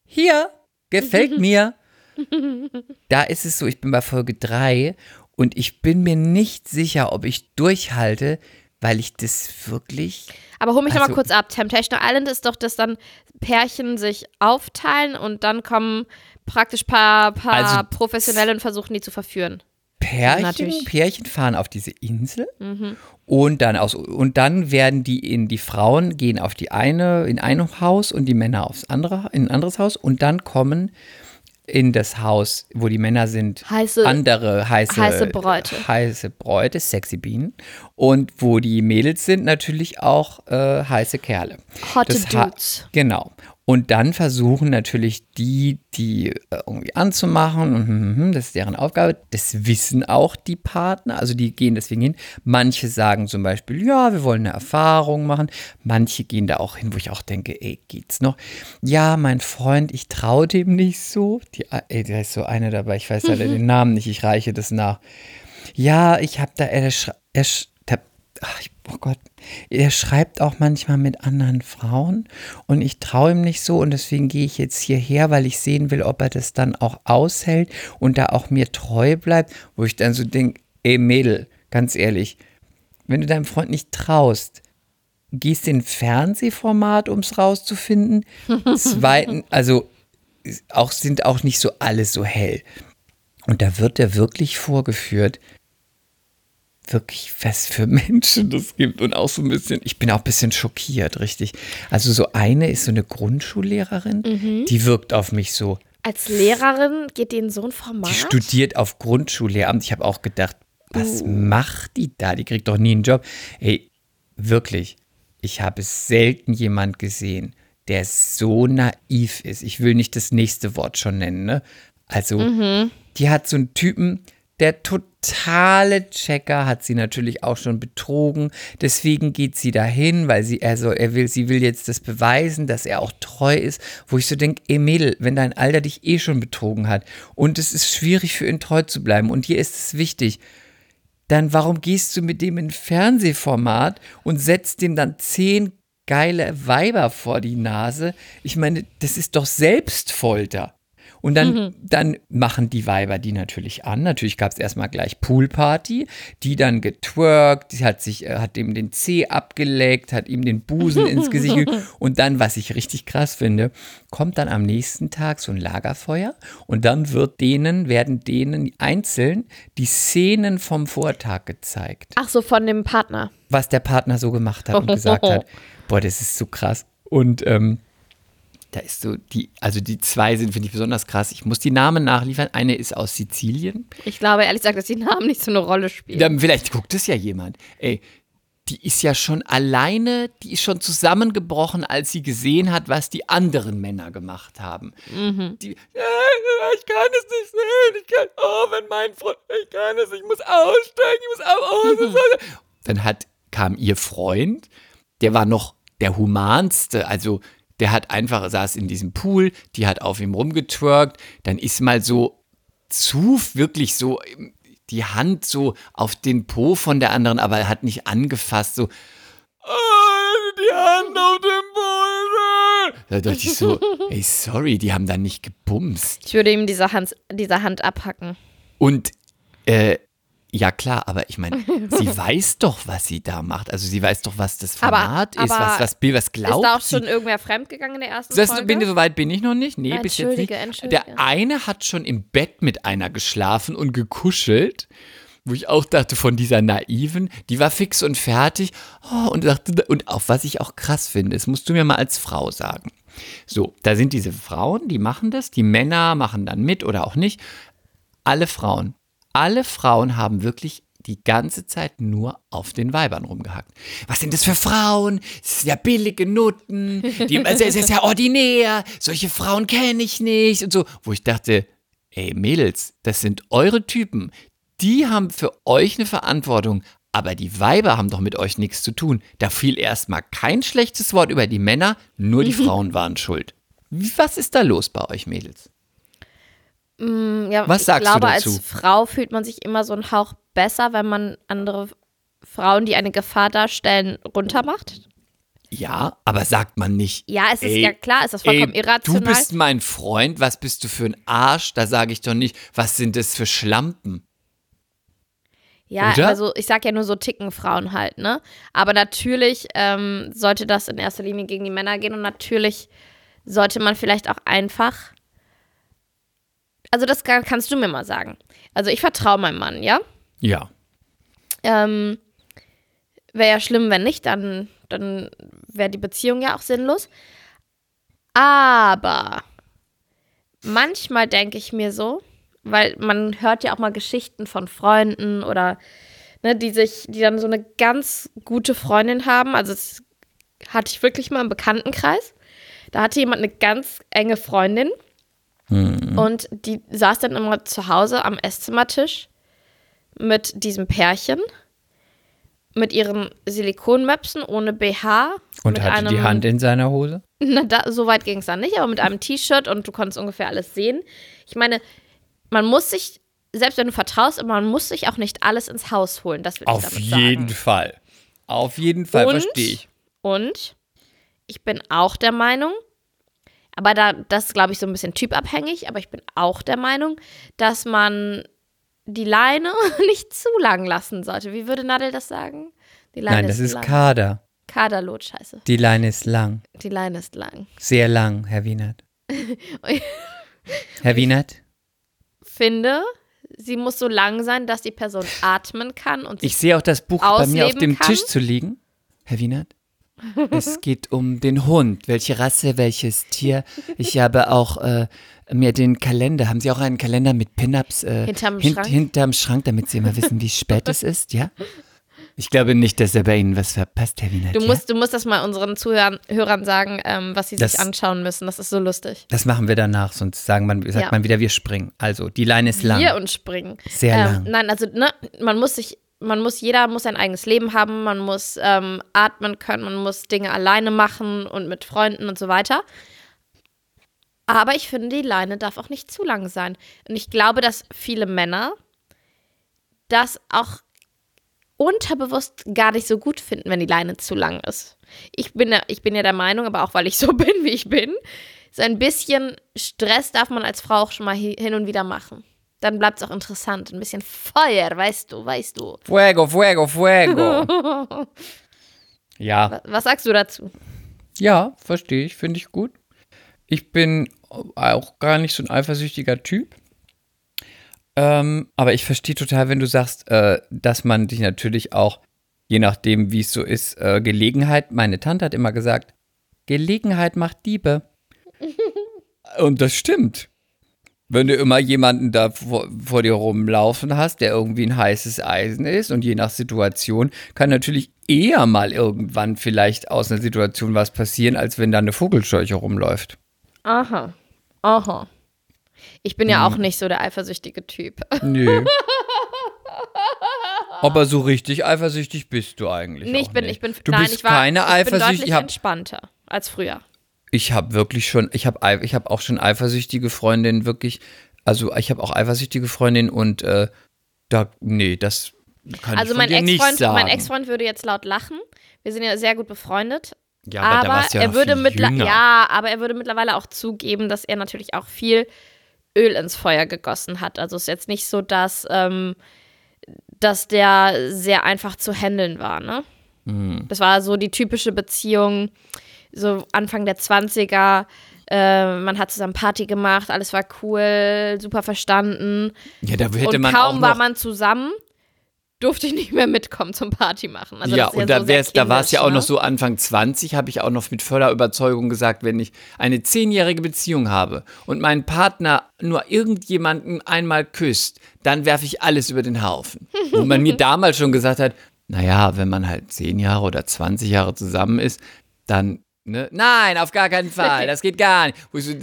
hier, gefällt mir. da ist es so, ich bin bei Folge 3 und ich bin mir nicht sicher, ob ich durchhalte, weil ich das wirklich. Aber hol mich noch Also- mal kurz ab. Temptation Island ist doch, dass dann Pärchen sich aufteilen und dann kommen praktisch paar, paar Also- Professionelle und versuchen die zu verführen. Pärchen, Natürlich. Pärchen fahren auf diese Insel und dann aus und dann werden die in die Frauen gehen auf die eine in ein Haus und die Männer aufs andere in ein anderes Haus und dann kommen in das Haus, wo die Männer sind, Heiße- andere heiße, heiße Bräute. heiße Bräute, sexy Bienen und wo die Mädels sind natürlich auch äh, heiße Kerle. Hotte Das Dudes. Genau. Und dann versuchen natürlich die, die äh, irgendwie anzumachen und hm, hm, hm, das ist deren Aufgabe. Das wissen auch die Partner, also die gehen deswegen hin. Manche sagen zum Beispiel, ja, wir wollen eine Erfahrung machen. Manche gehen da auch hin, wo ich auch denke, ey, geht's noch? Ja, mein Freund, ich traue dem nicht so. Die, ey, da ist so eine dabei, ich weiß leider den Namen nicht, ich reiche das nach. Ja, ich habe da, er, er, ach, ich, oh Gott, er schreibt auch manchmal mit anderen Frauen und ich traue ihm nicht so und deswegen gehe ich jetzt hierher, weil ich sehen will, ob er das dann auch aushält und da auch mir treu bleibt, wo ich dann so denke, ey Mädel, ganz ehrlich, wenn du deinem Freund nicht traust, gehst in ein Fernsehformat, um es rauszufinden. Zweitens, also auch sind auch nicht so alle so hell. Und da wird er wirklich vorgeführt, wirklich, was für Menschen das gibt. Und auch so ein bisschen, ich bin auch ein bisschen schockiert, richtig. Also so eine ist so eine Grundschullehrerin, die wirkt auf mich so. Als Lehrerin geht in so ein Format? Die studiert auf Grundschullehramt. Ich habe auch gedacht, was macht die da? Die kriegt doch nie einen Job. Ey, wirklich, ich habe selten jemand gesehen, der so naiv ist. Ich will nicht das nächste Wort schon nennen, ne? Also, die hat so einen Typen, der totale Checker hat sie natürlich auch schon betrogen. Deswegen geht sie dahin, weil sie, also er will, sie will jetzt das beweisen, dass er auch treu ist. Wo ich so denke, ey Mädel, wenn dein Alter dich eh schon betrogen hat und es ist schwierig für ihn treu zu bleiben und dir ist es wichtig, dann warum gehst du mit dem in Fernsehformat und setzt dem dann zehn geile Weiber vor die Nase? Ich meine, das ist doch Selbstfolter. Und dann, dann machen die Weiber die natürlich an. Natürlich gab es erstmal gleich Poolparty, die dann getwerkt, die hat sich, äh, hat ihm den Zeh abgeleckt, hat ihm den Busen ins Gesicht ge- und dann, was ich richtig krass finde, kommt dann am nächsten Tag so ein Lagerfeuer und dann wird denen, werden denen einzeln die Szenen vom Vortag gezeigt Ach so, von dem Partner. was der Partner so gemacht hat und gesagt hat, boah, das ist so krass. Und ähm, da ist so die, also die zwei sind, finde ich, besonders krass. Ich muss die Namen nachliefern. Eine ist aus Sizilien. Ich glaube ehrlich gesagt, dass die Namen nicht so eine Rolle spielen. Dann, vielleicht guckt es ja jemand. Ey, die ist ja schon alleine, die ist schon zusammengebrochen, als sie gesehen hat, was die anderen Männer gemacht haben. Die, äh, ich kann es nicht sehen, ich kann, oh, wenn mein Freund, ich kann es, ich muss aussteigen, ich muss au- oh, so- Dann hat, kam ihr Freund, der war noch der humanste, also der hat einfach, saß in diesem Pool, die hat auf ihm rumgetwerkt, dann ist mal so zu wirklich so ähm, die Hand so auf den Po von der anderen, aber er hat nicht angefasst, so "Ah, die Hand auf dem Po. Da dachte ich so, ey, sorry, die haben da nicht gebumst. Ich würde ihm diese Hand, diese Hand abhacken. Und äh, ja klar, aber ich meine, sie weiß doch, was sie da macht. Also sie weiß doch, was das Aber- Format ist, aber was, Bill, was glaubt ist da auch schon irgendwer fremdgegangen in der ersten Das, Folge? bin, so weit bin ich noch nicht. Nee, bis jetzt nicht. Der eine hat schon im Bett mit einer geschlafen und gekuschelt, wo ich auch dachte, von dieser naiven, die war fix und fertig. Oh, und, dachte, und auch was ich auch krass finde, das musst du mir mal als Frau sagen. So, da sind diese Frauen, die machen das, die Männer machen dann mit oder auch nicht. Alle Frauen, alle Frauen haben wirklich die ganze Zeit nur auf den Weibern rumgehackt. Was sind das für Frauen? Das sind ja billige Nutten. Die, also es ist ja ordinär. Solche Frauen kenne ich nicht und so. Wo ich dachte, ey Mädels, das sind eure Typen. Die haben für euch eine Verantwortung. Aber die Weiber haben doch mit euch nichts zu tun. Da fiel erstmal kein schlechtes Wort über die Männer, nur die Frauen waren schuld. Was ist da los bei euch Mädels? Ja, Was sagst du glaube, dazu? als Frau fühlt man sich immer so einen Hauch besser, wenn man andere Frauen, die eine Gefahr darstellen, runtermacht. Ja, aber sagt man nicht. Ja, es ist Ey, ja klar, es ist vollkommen Ey, irrational. Du bist mein Freund, was bist du für ein Arsch? Da sage ich doch nicht, was sind das für Schlampen? Ja, Oder? also ich sag ja nur so ticken Frauen halt, ne? Aber natürlich ähm, sollte das in erster Linie gegen die Männer gehen und natürlich sollte man vielleicht auch einfach. Also das kann, kannst du mir mal sagen. Also ich vertraue meinem Mann, ja? Ja. Ähm, wäre ja schlimm, wenn nicht, dann, dann wäre die Beziehung ja auch sinnlos. Aber manchmal denke ich mir so, weil man hört ja auch mal Geschichten von Freunden oder ne, die sich, die dann so eine ganz gute Freundin haben. Also das hatte ich wirklich mal im Bekanntenkreis. Da hatte jemand eine ganz enge Freundin und die saß dann immer zu Hause am Esszimmertisch mit diesem Pärchen, mit ihren Silikonmöpsen ohne BH. Und hatte einem, die Hand in seiner Hose? Na, da, so weit ging es dann nicht, aber mit einem T-Shirt und du konntest ungefähr alles sehen. Ich meine, man muss sich, selbst wenn du vertraust, man muss sich auch nicht alles ins Haus holen. Das will ich Auf damit jeden sagen. Fall. Auf jeden Fall, Und- verstehe ich. Und ich bin auch der Meinung, aber da, das ist, glaube ich, so ein bisschen typabhängig, aber ich bin auch der Meinung, dass man die Leine nicht zu lang lassen sollte. Wie würde Nadel das sagen? Die Leine Nein, das ist lang. Kader. Kaderlot, scheiße. Die Leine ist lang. Die Leine ist lang. Sehr lang, Herr Wienert. Herr Wienert? Finde, sie muss so lang sein, dass die Person atmen kann und sich Ich sehe auch das Buch bei mir auf dem kann? Tisch zu liegen. Herr Wienert? Es geht um den Hund. Welche Rasse, welches Tier. Ich habe auch äh, mir den Kalender. Haben Sie auch einen Kalender mit Pin-Ups äh, Hinterm hin- Schrank? hinterm Schrank, damit Sie immer wissen, wie spät es ist? Ja? Ich glaube nicht, dass er bei Ihnen was verpasst, Herr Wienert. Du ja? musst, du musst das mal unseren Zuhörern Hörern sagen, ähm, was sie Das- sich anschauen müssen. Das ist so lustig. Das machen wir danach, sonst sagen man, sagt Ja. man wieder, wir springen. Also, die Leine ist lang. Wir und springen. Sehr ähm, lang. Nein, also ne, man muss sich, man muss, jeder muss sein eigenes Leben haben, man muss ähm, atmen können, man muss Dinge alleine machen und mit Freunden und so weiter. Aber ich finde, die Leine darf auch nicht zu lang sein. Und ich glaube, dass viele Männer das auch unterbewusst gar nicht so gut finden, wenn die Leine zu lang ist. Ich bin, ja- ich bin ja der Meinung, aber auch weil ich so bin, wie ich bin, so ein bisschen Stress darf man als Frau auch schon mal hi- hin und wieder machen. Dann bleibt es auch interessant. Ein bisschen Feuer, weißt du, weißt du. Fuego, fuego, fuego. ja, Wa- Was sagst du dazu? ja, verstehe ich, finde ich gut. Ich bin auch gar nicht so ein eifersüchtiger Typ. Ähm, aber ich verstehe total, wenn du sagst, äh, dass man dich natürlich auch, je nachdem, wie es so ist, äh, Gelegenheit, meine Tante hat immer gesagt, Gelegenheit macht Diebe. Und das stimmt. Wenn du immer jemanden da vor, vor dir rumlaufen hast, der irgendwie ein heißes Eisen ist und je nach Situation kann natürlich eher mal irgendwann vielleicht aus einer Situation was passieren, als wenn da eine Vogelscheuche rumläuft. Aha. Aha. Ich bin ja auch nicht so der eifersüchtige Typ. Nö. Aber so richtig eifersüchtig bist du eigentlich. Nee, ich bin, nicht. ich bin, du nein, bist ich war, keine ich bin eifersüchtige. deutlich entspannter als früher. Ich hab wirklich schon, ich habe ich hab auch schon eifersüchtige Freundinnen, wirklich. Also ich habe auch eifersüchtige Freundinnen und äh, da, nee, das kann Also ich mein dir nicht Ex-Freund, sagen. mein Ex-Freund würde jetzt laut lachen. Wir sind ja sehr gut befreundet. ja, aber, aber ja er würde viel mittler jünger. ja, aber er würde mittlerweile auch zugeben, dass er natürlich auch viel Öl ins Feuer gegossen hat. Also es ist jetzt nicht so, dass, ähm, dass der sehr einfach zu handeln war, ne? Mhm. Das war so die typische Beziehung, so Anfang der 20er. Äh, man hat zusammen Party gemacht, alles war cool, super verstanden. Ja, da hätte und man auch kaum noch, war man zusammen, durfte ich nicht mehr mitkommen zum Party machen. Also ja, und ja da, so da war es ja auch kindisch, noch ne? so Anfang 20, habe ich auch noch mit voller Überzeugung gesagt, wenn ich eine zehnjährige Beziehung habe und meinen Partner nur irgendjemanden einmal küsst, dann werfe ich alles über den Haufen. Wo man mir damals schon gesagt hat, naja, wenn man halt zehn Jahre oder 20 Jahre zusammen ist, dann, ne? Nein, auf gar keinen Fall, das geht gar nicht. Wo ich so,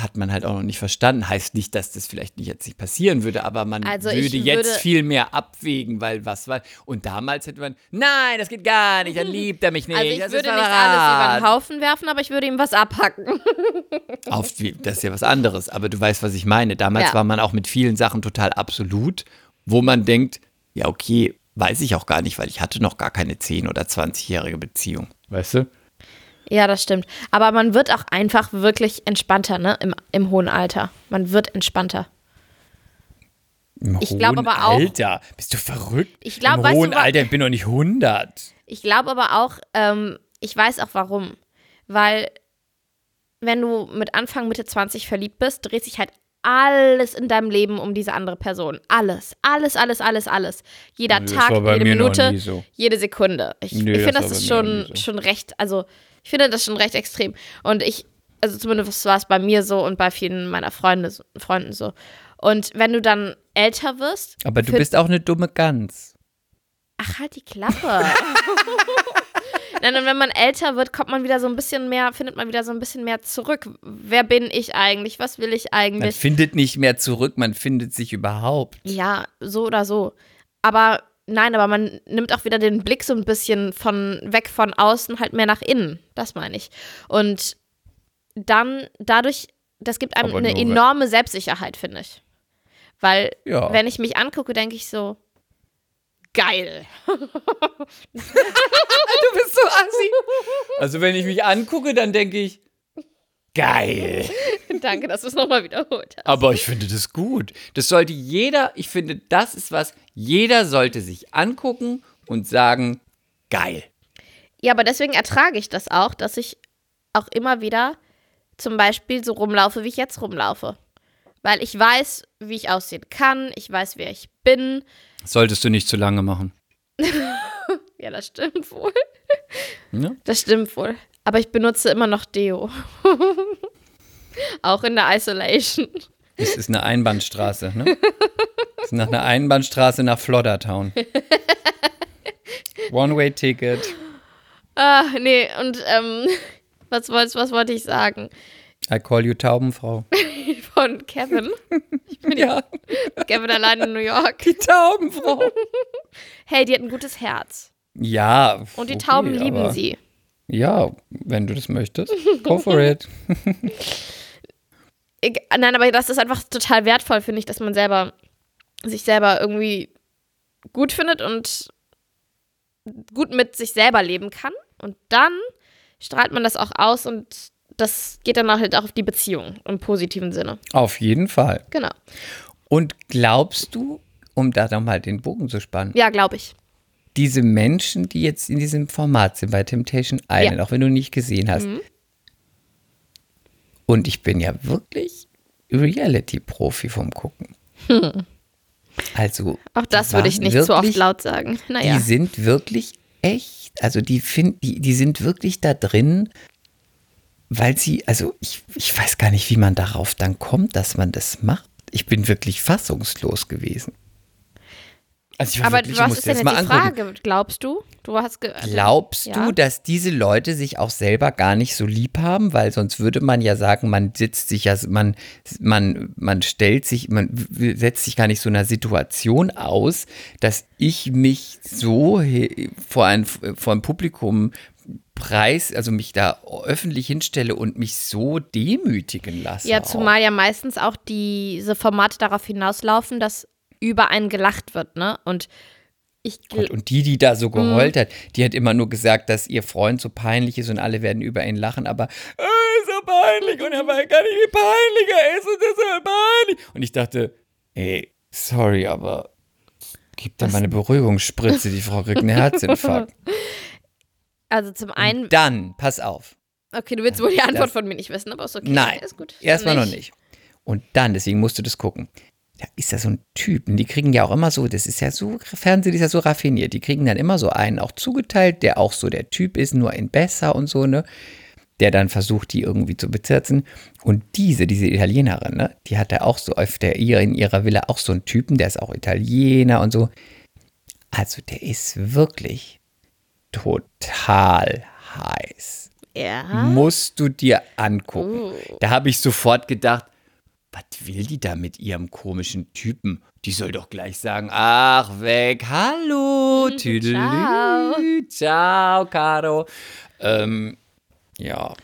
hat man halt auch noch nicht verstanden. Heißt nicht, dass das vielleicht nicht jetzt nicht passieren würde, aber man Also würde jetzt würde- viel mehr abwägen, weil was war. Und damals hätte man, nein, das geht gar nicht, dann liebt er mich nicht. Also ich das würde nicht alles über den Haufen werfen, aber ich würde ihm was abhacken. Auf, das ist ja was anderes, aber du weißt, was ich meine. Damals Ja. war man auch mit vielen Sachen total absolut, wo man denkt, ja, okay, weiß ich auch gar nicht, weil ich hatte noch gar keine 10- oder 20-jährige Beziehung. Weißt du? Ja, das stimmt. Aber man wird auch einfach wirklich entspannter, ne? Im, im hohen Alter. Man wird entspannter. Im Ich glaub hohen aber auch- Alter, bist du verrückt? Ich glaub, Im du hohen wa- Alter, ich bin doch nicht 100. Ich glaube aber auch, ähm, ich weiß auch warum. Weil, wenn du mit Anfang, Mitte 20 verliebt bist, dreht sich halt alles in deinem Leben um diese andere Person. Alles. Alles, alles, alles, alles. Jeder Das Tag, jede noch Minute, so. jede Sekunde. Ich, ich das finde, das bei ist noch schon, schon recht, also ich finde das schon recht extrem. Und ich, also zumindest war es bei mir so und bei vielen meiner Freunde, Freunden so. Und wenn du dann älter wirst, Aber du bist auch eine dumme Gans. Ach, halt die Klappe. Nein, und wenn man älter wird, kommt man wieder so ein bisschen mehr, findet man wieder so ein bisschen mehr zurück. Wer bin ich eigentlich? Was will ich Man eigentlich? findet nicht mehr zurück, man findet sich überhaupt. Ja, so oder so. Aber nein, aber man nimmt auch wieder den Blick so ein bisschen von weg von außen halt mehr nach innen. Das meine ich. Und dann dadurch, das gibt einem Aber eine enorme Selbstsicherheit, finde ich. Weil, Ja. wenn ich mich angucke, denke ich so, geil. Du bist so assi. Also wenn ich mich angucke, dann denke ich, geil. Danke, dass du es nochmal wiederholt hast. Aber ich finde das gut. Das sollte jeder, ich finde, das ist was, jeder sollte sich angucken und sagen, geil. Ja, aber deswegen ertrage ich das auch, dass ich auch immer wieder zum Beispiel so rumlaufe, wie ich jetzt rumlaufe. Weil ich weiß, wie ich aussehen kann, ich weiß, wer ich bin. Solltest du nicht zu lange machen. Ja, das stimmt wohl. Ne? Das stimmt wohl. Aber ich benutze immer noch Deo. auch in der Isolation. Es ist eine Einbahnstraße, ne? Es ist nach einer Einbahnstraße nach Floddertown. One-Way-Ticket. Ah, nee, und ähm, was, wollt- was wollte ich sagen? I call you Taubenfrau. Von Kevin. Ja, Kevin allein in New York. die Taubenfrau. Hey, die hat ein gutes Herz. Ja. Und die okay, Tauben lieben sie. Ja, wenn du das möchtest. Go for it. Nein, aber das ist einfach total wertvoll, finde ich, dass man selber sich selber irgendwie gut findet und gut mit sich selber leben kann. Und dann strahlt man das auch aus und das geht dann halt auch auf die Beziehung im positiven Sinne. Auf jeden Fall. Genau. Und glaubst du, um da nochmal den Bogen zu spannen, Ja, glaube ich. Diese Menschen, die jetzt in diesem Format sind bei Temptation Island, auch wenn du nicht gesehen hast, Mhm. und ich bin ja wirklich Reality-Profi vom Gucken. Also, Auch das würde ich nicht zu oft wirklich- laut sagen. Naja. Die sind wirklich echt, also die find, die, die sind wirklich da drin, weil sie, also ich, ich weiß gar nicht, wie man darauf dann kommt, dass man das macht. Ich bin wirklich fassungslos gewesen. Also ich war aber was ist denn jetzt die angucken. Frage? Glaubst du? Du hast also, Glaubst ja. du, dass diese Leute sich auch selber gar nicht so lieb haben? Weil sonst würde man ja sagen, man sitzt sich ja, man, man, man stellt sich, man setzt sich gar nicht so einer Situation aus, dass ich mich so vor ein, vor ein Publikum preis, also mich da öffentlich hinstelle und mich so demütigen lasse. Ja, auch. zumal ja meistens auch diese Formate darauf hinauslaufen, dass über einen gelacht wird, ne? Und ich Gott, und die, die da so Mhm. geheult hat, die hat immer nur gesagt, dass ihr Freund so peinlich ist und alle werden über ihn lachen, aber äh, so peinlich und er weiß gar nicht, wie peinlich er ist und das ist so peinlich. Und ich dachte, ey, sorry, aber gib dann mal eine Beruhigungsspritze, die Frau kriegt einen Herzinfarkt. also zum einen, Dann, pass auf. okay, du willst wohl die Antwort das- von mir nicht wissen, aber ist okay. Nein, ist gut. erstmal noch nicht. Und dann, deswegen musst du das gucken. Da ist ja so ein Typ, und die kriegen ja auch immer so, das ist ja so, Fernsehen ist ja so raffiniert, die kriegen dann immer so einen auch zugeteilt, der auch so der Typ ist, nur in besser und so, ne? Der dann versucht, die irgendwie zu bezirzen. Und diese, diese Italienerin, ne, die hat da auch so auf der, in ihrer Villa auch so einen Typen, der ist auch Italiener und so. Also der ist wirklich total heiß. Ja. Musst du dir angucken. Da habe ich sofort gedacht, was will die da mit ihrem komischen Typen? Die soll doch gleich sagen, ach weg, hallo, tüdelü, ciao, Caro. Ähm, ja,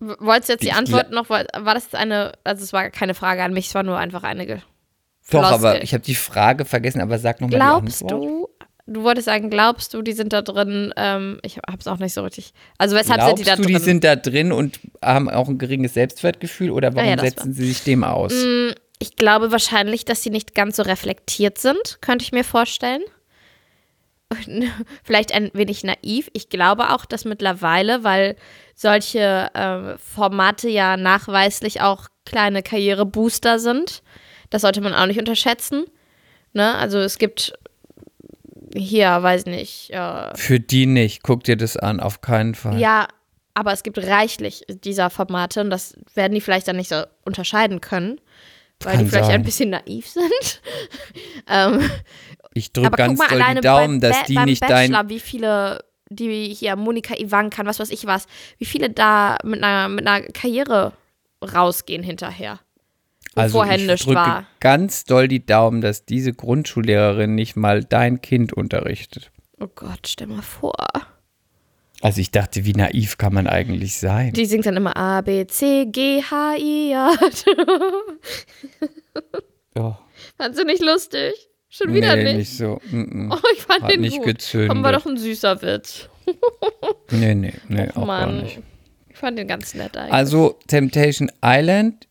Wolltest du jetzt die Ich Antwort noch, war das eine, also es war keine Frage an mich, es war nur einfach eine Ge doch, Floskel. aber ich habe die Frage vergessen, aber sag nochmal die Glaubst Antwort. du, du wolltest sagen, glaubst du, die sind da drin, ähm, ich hab's auch nicht so richtig, also weshalb Glaubst sind die da du, drin? die sind da drin und haben auch ein geringes Selbstwertgefühl oder warum ja, das setzen sie sich dem aus? ich glaube wahrscheinlich, dass sie nicht ganz so reflektiert sind, könnte ich mir vorstellen. Vielleicht ein wenig naiv. Ich glaube auch, dass mittlerweile, weil solche ähm, Formate ja nachweislich auch kleine Karrierebooster sind, das sollte man auch nicht unterschätzen. Ne? Also es gibt hier, weiß nicht, äh, Für die nicht. Guck dir das an, auf keinen Fall. ja, aber es gibt reichlich dieser Formate und das werden die vielleicht dann nicht so unterscheiden können, weil Kann die vielleicht sein. ein bisschen naiv sind. ähm, Ich drücke ganz mal doll die Daumen, dass Ba- die beim nicht Bachelor, dein. wie viele, die hier Monika Ivankan, was weiß ich was, wie viele da mit einer, mit einer Karriere rausgehen hinterher. Also vorher ich drücke war. ganz doll die Daumen, dass diese Grundschullehrerin nicht mal dein Kind unterrichtet. Oh Gott, stell mal vor. Also ich dachte, wie naiv kann man eigentlich sein? Die singt dann immer A, B, C, G, H, I, J. Ja, Fandst du nicht lustig? Schon wieder nee, nicht. nicht so. Mm, mm. Oh, ich fand Hat den nicht gut. gezündet. Komm, war doch ein süßer Witz. Nee, nee, nee, auch gar Mann. nicht. Ich fand den ganz nett eigentlich. Also Temptation Island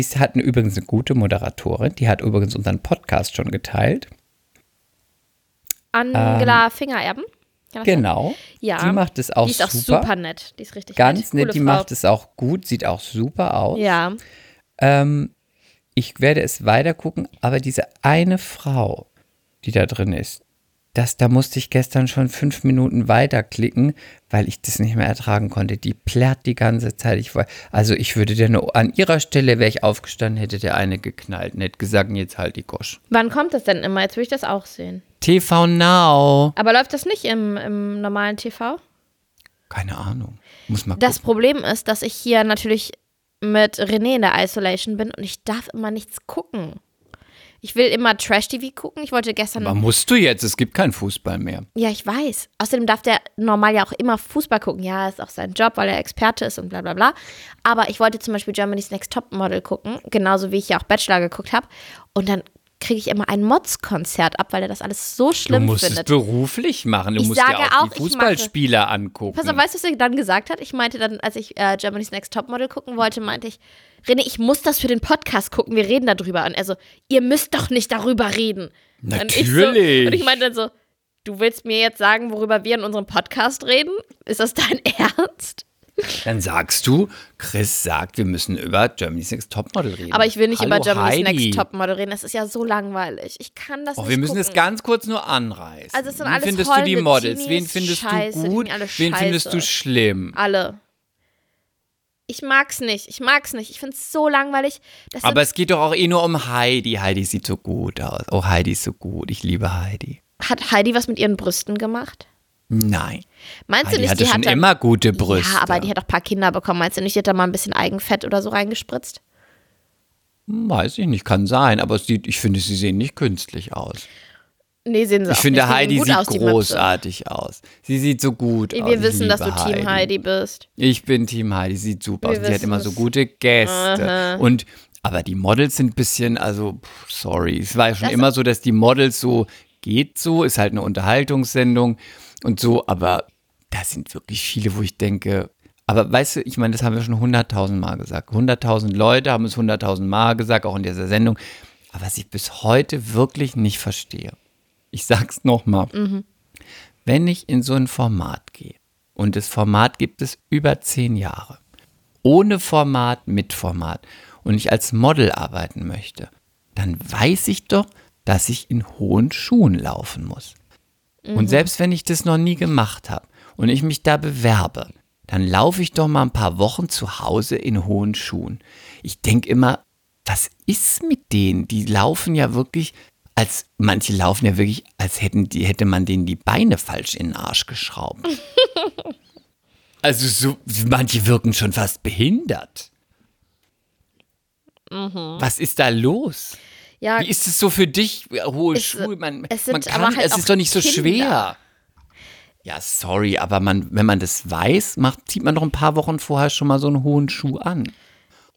ist, hat eine, übrigens eine gute Moderatorin. Die hat übrigens unseren Podcast schon geteilt. Angela Fingererben. Das sein? Genau. Ja. Die macht es auch Die ist auch super. super nett. Die ist richtig Ganz nett. nett, die Frau. macht es auch gut, sieht auch super aus. Ja. Ähm, ich werde es weiter gucken, aber diese eine Frau, die da drin ist, das, da musste ich gestern schon fünf Minuten weiterklicken, weil ich das nicht mehr ertragen konnte. Die plärrt die ganze Zeit. Ich war, also ich würde der nur, an ihrer Stelle wäre ich aufgestanden, hätte der eine geknallt und hätte gesagt, jetzt halt die Gosch. Wann kommt das denn immer? Jetzt will ich das auch sehen. TV Now. Aber läuft das nicht im, im normalen TV? Keine Ahnung. Muss mal Das gucken. Problem ist, dass ich hier natürlich mit René in der Isolation bin und ich darf immer nichts gucken. Ich will immer Trash-TV gucken. Ich wollte gestern. Aber musst du jetzt, es gibt keinen Fußball mehr. Ja, ich weiß. Außerdem darf der normal ja auch immer Fußball gucken. Ja, ist auch sein Job, weil er Experte ist und bla bla bla. Aber ich wollte zum Beispiel Germany's Next Top Model gucken, genauso wie ich ja auch Bachelor geguckt habe. Und dann kriege ich immer ein Mods-Konzert ab, weil er das alles so Du schlimm musst findet. es beruflich machen. Du Ich musst ja auch, auch, die Fußballspieler angucken. Pass auf, weißt du, was er dann gesagt hat? Ich meinte dann, als ich äh, Germany's Next Topmodel gucken wollte, meinte ich, René, ich muss das für den Podcast gucken, wir reden darüber. Und er so, ihr müsst doch nicht darüber reden. Und ich, so, Natürlich. und ich meinte dann so, du willst mir jetzt sagen, worüber wir in unserem Podcast reden? Ist das dein Ernst? Dann sagst du, Chris sagt, wir müssen über Germany's Next Topmodel reden. Aber ich will nicht Hallo, über Germany's Heidi. Next Topmodel reden, das ist ja so langweilig. Ich kann das Oh, nicht wir müssen gucken. es ganz kurz nur anreißen. Also es sind Wie alles findest du die Models? Wen Teenies. findest Scheiße, du gut? Wen findest du schlimm? Alle. Ich mag's nicht, ich mag's nicht. Ich find's so langweilig. Das Aber es geht doch auch eh nur um Heidi. Heidi sieht so gut aus. Oh, Heidi ist so gut. Ich liebe Heidi. hat Heidi was mit ihren Brüsten gemacht? Nein. Meinst du Heidi nicht, hatte die schon hat dann, immer gute Brüste. Ja, aber die hat auch ein paar Kinder bekommen. Meinst du nicht, die hat da mal ein bisschen Eigenfett oder so reingespritzt? Weiß ich nicht, kann sein. Aber es sieht, ich finde, sie sehen nicht künstlich aus. Nee, sehen sie Ich auch finde, nicht. Die Heidi sieht aus, die großartig aus. Sie sieht so gut aus. Wir wissen, dass du Team Heidi bist. Ich bin Team Heidi, sieht super Wir aus. Sie hat immer so gute Gäste. Und aber die Models sind ein bisschen, also pff, sorry, es war ja schon Das- immer so, dass die Models so geht so, ist halt eine Unterhaltungssendung und so, aber da sind wirklich viele, wo ich denke, aber weißt du, ich meine, das haben wir schon hunderttausend Mal gesagt. Hunderttausend Leute haben es hunderttausend Mal gesagt, auch in dieser Sendung. Aber was ich bis heute wirklich nicht verstehe, ich sag's nochmal, wenn ich in so ein Format gehe und das Format gibt es über zehn Jahre, ohne Format, mit Format und ich als Model arbeiten möchte, dann weiß ich doch, dass ich in hohen Schuhen laufen muss. Und selbst wenn ich das noch nie gemacht habe und ich mich da bewerbe, dann laufe ich doch mal ein paar Wochen zu Hause in hohen Schuhen. Ich denke immer, was ist mit denen? Die laufen ja wirklich, als manche laufen ja wirklich, als hätten die, hätte man denen die Beine falsch in den Arsch geschraubt. Also so, manche wirken schon fast behindert. Was ist da los? Ja, Wie ist es so für dich, hohe Es- Schuhe? Man, es sind man kann, aber halt es ist doch nicht so Kinder. schwer. Ja, sorry, aber man, wenn man das weiß, macht, zieht man doch ein paar Wochen vorher schon mal so einen hohen Schuh an.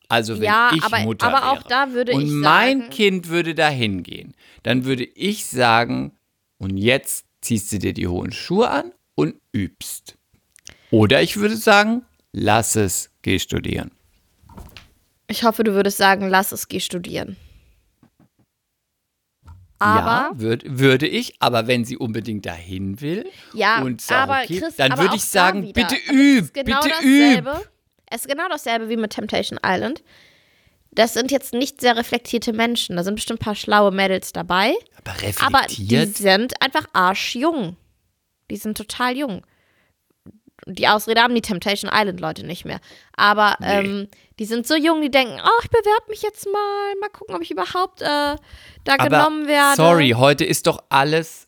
Also wenn Ja, ich aber- Mutter aber auch wäre da würde und ich mein sagen- Kind würde da hingehen, dann würde ich sagen, und jetzt ziehst du dir die hohen Schuhe an und übst. Oder ich würde sagen, lass es, geh studieren. ich hoffe, du würdest sagen, lass es, geh studieren. Ja, Aber, würd, würde ich, aber wenn sie unbedingt dahin will ja, und auch aber okay, Chris, dann würde ich sagen, wieder. bitte üb, genau bitte üb. Es ist genau dasselbe wie mit Temptation Island. Das sind jetzt nicht sehr reflektierte Menschen. Da sind bestimmt ein paar schlaue Mädels dabei. Aber Aber die reflektiert. sind einfach arschjung. Die sind total jung. Die Ausrede haben die Temptation Island Leute nicht mehr. Aber ähm, die sind so jung, die denken, oh, ich bewerbe mich jetzt mal, mal gucken, ob ich überhaupt äh, da aber genommen werde. sorry, heute ist doch alles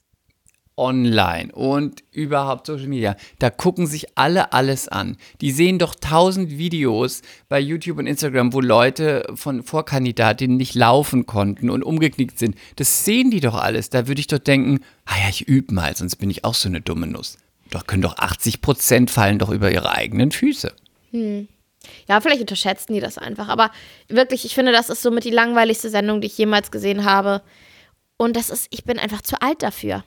online und überhaupt Social Media. Da gucken sich alle alles an. Die sehen doch tausend Videos bei YouTube und Instagram, wo Leute von Vorkandidatinnen nicht laufen konnten und umgeknickt sind. Das sehen die doch alles. Da würde ich doch denken, ah ja, ich übe mal, sonst bin ich auch so eine dumme Nuss. Doch können doch 80 Prozent fallen doch über ihre eigenen Füße. Ja, vielleicht unterschätzen die das einfach. Aber wirklich, ich finde, das ist somit die langweiligste Sendung, die ich jemals gesehen habe. Und das ist, ich bin einfach zu alt dafür.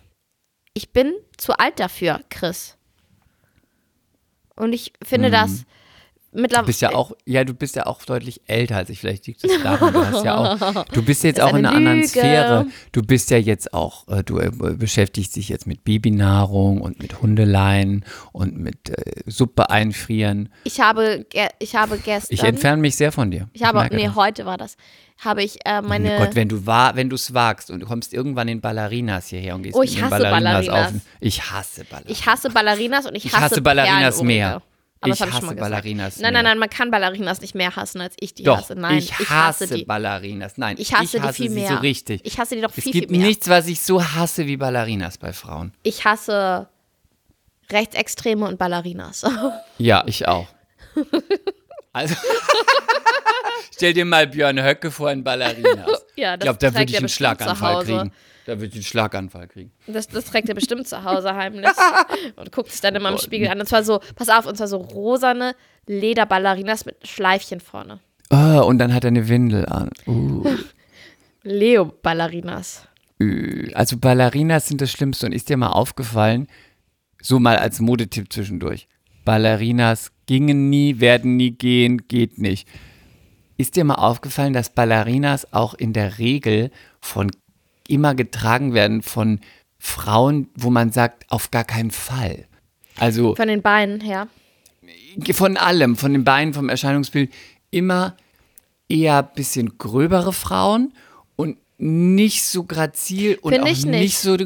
Ich bin zu alt dafür, Chris. Und ich finde das Mhm. Du mittlerweile. bist ja auch, ja, du bist ja auch deutlich älter als ich. Vielleicht liegt es daran. Du hast ja auch, du bist jetzt auch in eine einer anderen Lüge. Sphäre. Du bist ja jetzt auch, äh, du äh, beschäftigst dich jetzt mit Babynahrung und mit Hundeleien und mit äh, Suppe einfrieren. Ich habe, ich habe gestern. Ich entferne mich sehr von dir. Ich habe, merke nee, das. heute war das. Habe ich äh, meine. Oh Gott, wenn du war, wenn du es wagst und du kommst irgendwann in Ballerinas hierher und gehst Oh, ich hasse Ballerinas. auf. Ich hasse Ballerinas. ich hasse Ballerinas und ich Ich hasse, hasse Ballerinas mehr. Aber Ich das habe ich schon hasse mal gesagt. Ballerinas Nein, mehr. nein, nein, man kann Ballerinas nicht mehr hassen, als ich die Doch, hasse. Nein, ich hasse, die. Ballerinas. Nein, Ich hasse die viel mehr. so richtig. Ich hasse die doch es viel, gibt viel mehr. nichts, was ich so hasse wie Ballerinas bei Frauen. Ich hasse Rechtsextreme und Ballerinas. Ja, ich auch. Also, stell dir mal Björn Höcke vor in Ballerinas. Ja, ich das glaube, da würde ich einen Schlaganfall kriegen. Da würde ich einen Schlaganfall kriegen. Das, das trägt er bestimmt zu Hause heimlich und guckt sich dann immer im Spiegel an. Und zwar so, pass auf, und zwar so rosane Lederballerinas mit Schleifchen vorne. Oh, und dann hat er eine Windel an. Uh. Leo-Ballerinas. Also Ballerinas sind das Schlimmste. Und ist dir mal aufgefallen, so mal als Modetipp zwischendurch, Ballerinas gingen nie, werden nie gehen, geht nicht. Ist dir mal aufgefallen, dass Ballerinas auch in der Regel von immer getragen werden von Frauen, wo man sagt, auf gar keinen Fall. Also Von den Beinen her. von allem, von den Beinen, vom Erscheinungsbild, immer eher ein bisschen gröbere Frauen und nicht so grazil und Find auch ich nicht. nicht. so.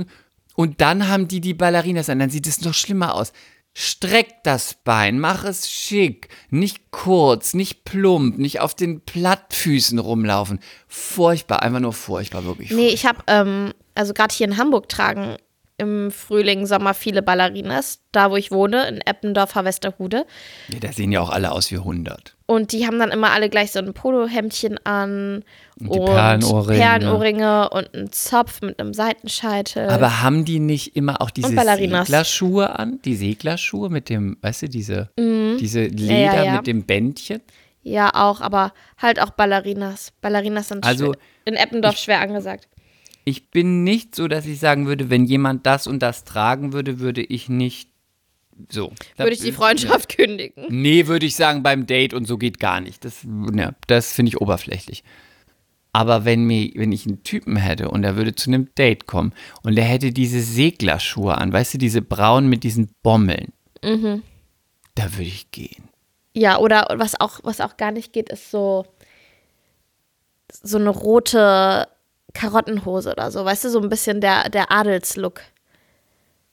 Und dann haben die die Ballerinas an, dann sieht es noch schlimmer aus. Streck das Bein, mach es schick, nicht kurz, nicht plump, nicht auf den Plattfüßen rumlaufen. Furchtbar, einfach nur furchtbar, wirklich. Nee, ich habe, ähm, also gerade hier in Hamburg tragen im Frühling, Sommer viele Ballerinas. Da, wo ich wohne, in Eppendorfer Westerhude. Ja, da sehen ja auch alle aus wie 100. Und die haben dann immer alle gleich so ein Polohemdchen an. Und die Perlenohrringe. Perlenohrringe und einen Zopf mit einem Seitenscheitel. Aber haben die nicht immer auch diese Und. Seglerschuhe an? Die Seglerschuhe mit dem, weißt du, diese, diese Leder Mhm. ja, ja. mit dem Bändchen? ja, auch, aber halt auch Ballerinas. Ballerinas sind Also, schwer, in Eppendorf schwer angesagt. Ich bin nicht so, dass ich sagen würde, wenn jemand das und das tragen würde, würde ich nicht so. Würde ich die Freundschaft kündigen. Nee, würde ich sagen, beim Date und so geht gar nicht. Das, ne, das finde ich oberflächlich. Aber wenn, mir, wenn ich einen Typen hätte und er würde zu einem Date kommen und er hätte diese Seglerschuhe an, weißt du, diese braunen mit diesen Bommeln, Mhm. da würde ich gehen. Ja, oder was auch, was auch gar nicht geht, ist so, so eine rote Karottenhose oder so. Weißt du, so ein bisschen der, der Adelslook.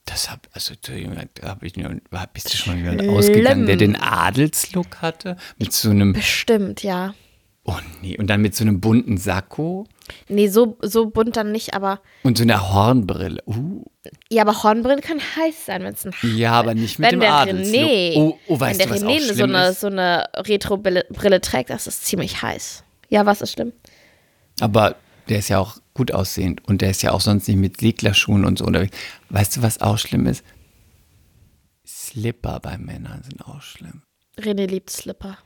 Das hab, also da hab ich, nur- bist du schon mal jemand ausgegangen, der den Adelslook hatte? Mit so einem, Bestimmt, ja. Oh nee, und dann mit so einem bunten Sakko Nee, so, so bunt dann nicht, aber. und so einer Hornbrille. Uh, Ja, aber Hornbrille kann heiß sein, wenn es ein ja, aber nicht mit Wenn dem der Adelslook. René, Oh, oh, weißt wenn du, der was René auch so eine, so eine Retro-Brille Brille trägt, das ist ziemlich heiß. Ja, was ist schlimm? Aber der ist ja auch gut aussehend und der ist ja auch sonst nicht mit Seglerschuhen und so unterwegs. Weißt du, was auch schlimm ist? Slipper bei Männern sind auch schlimm. René liebt Slipper.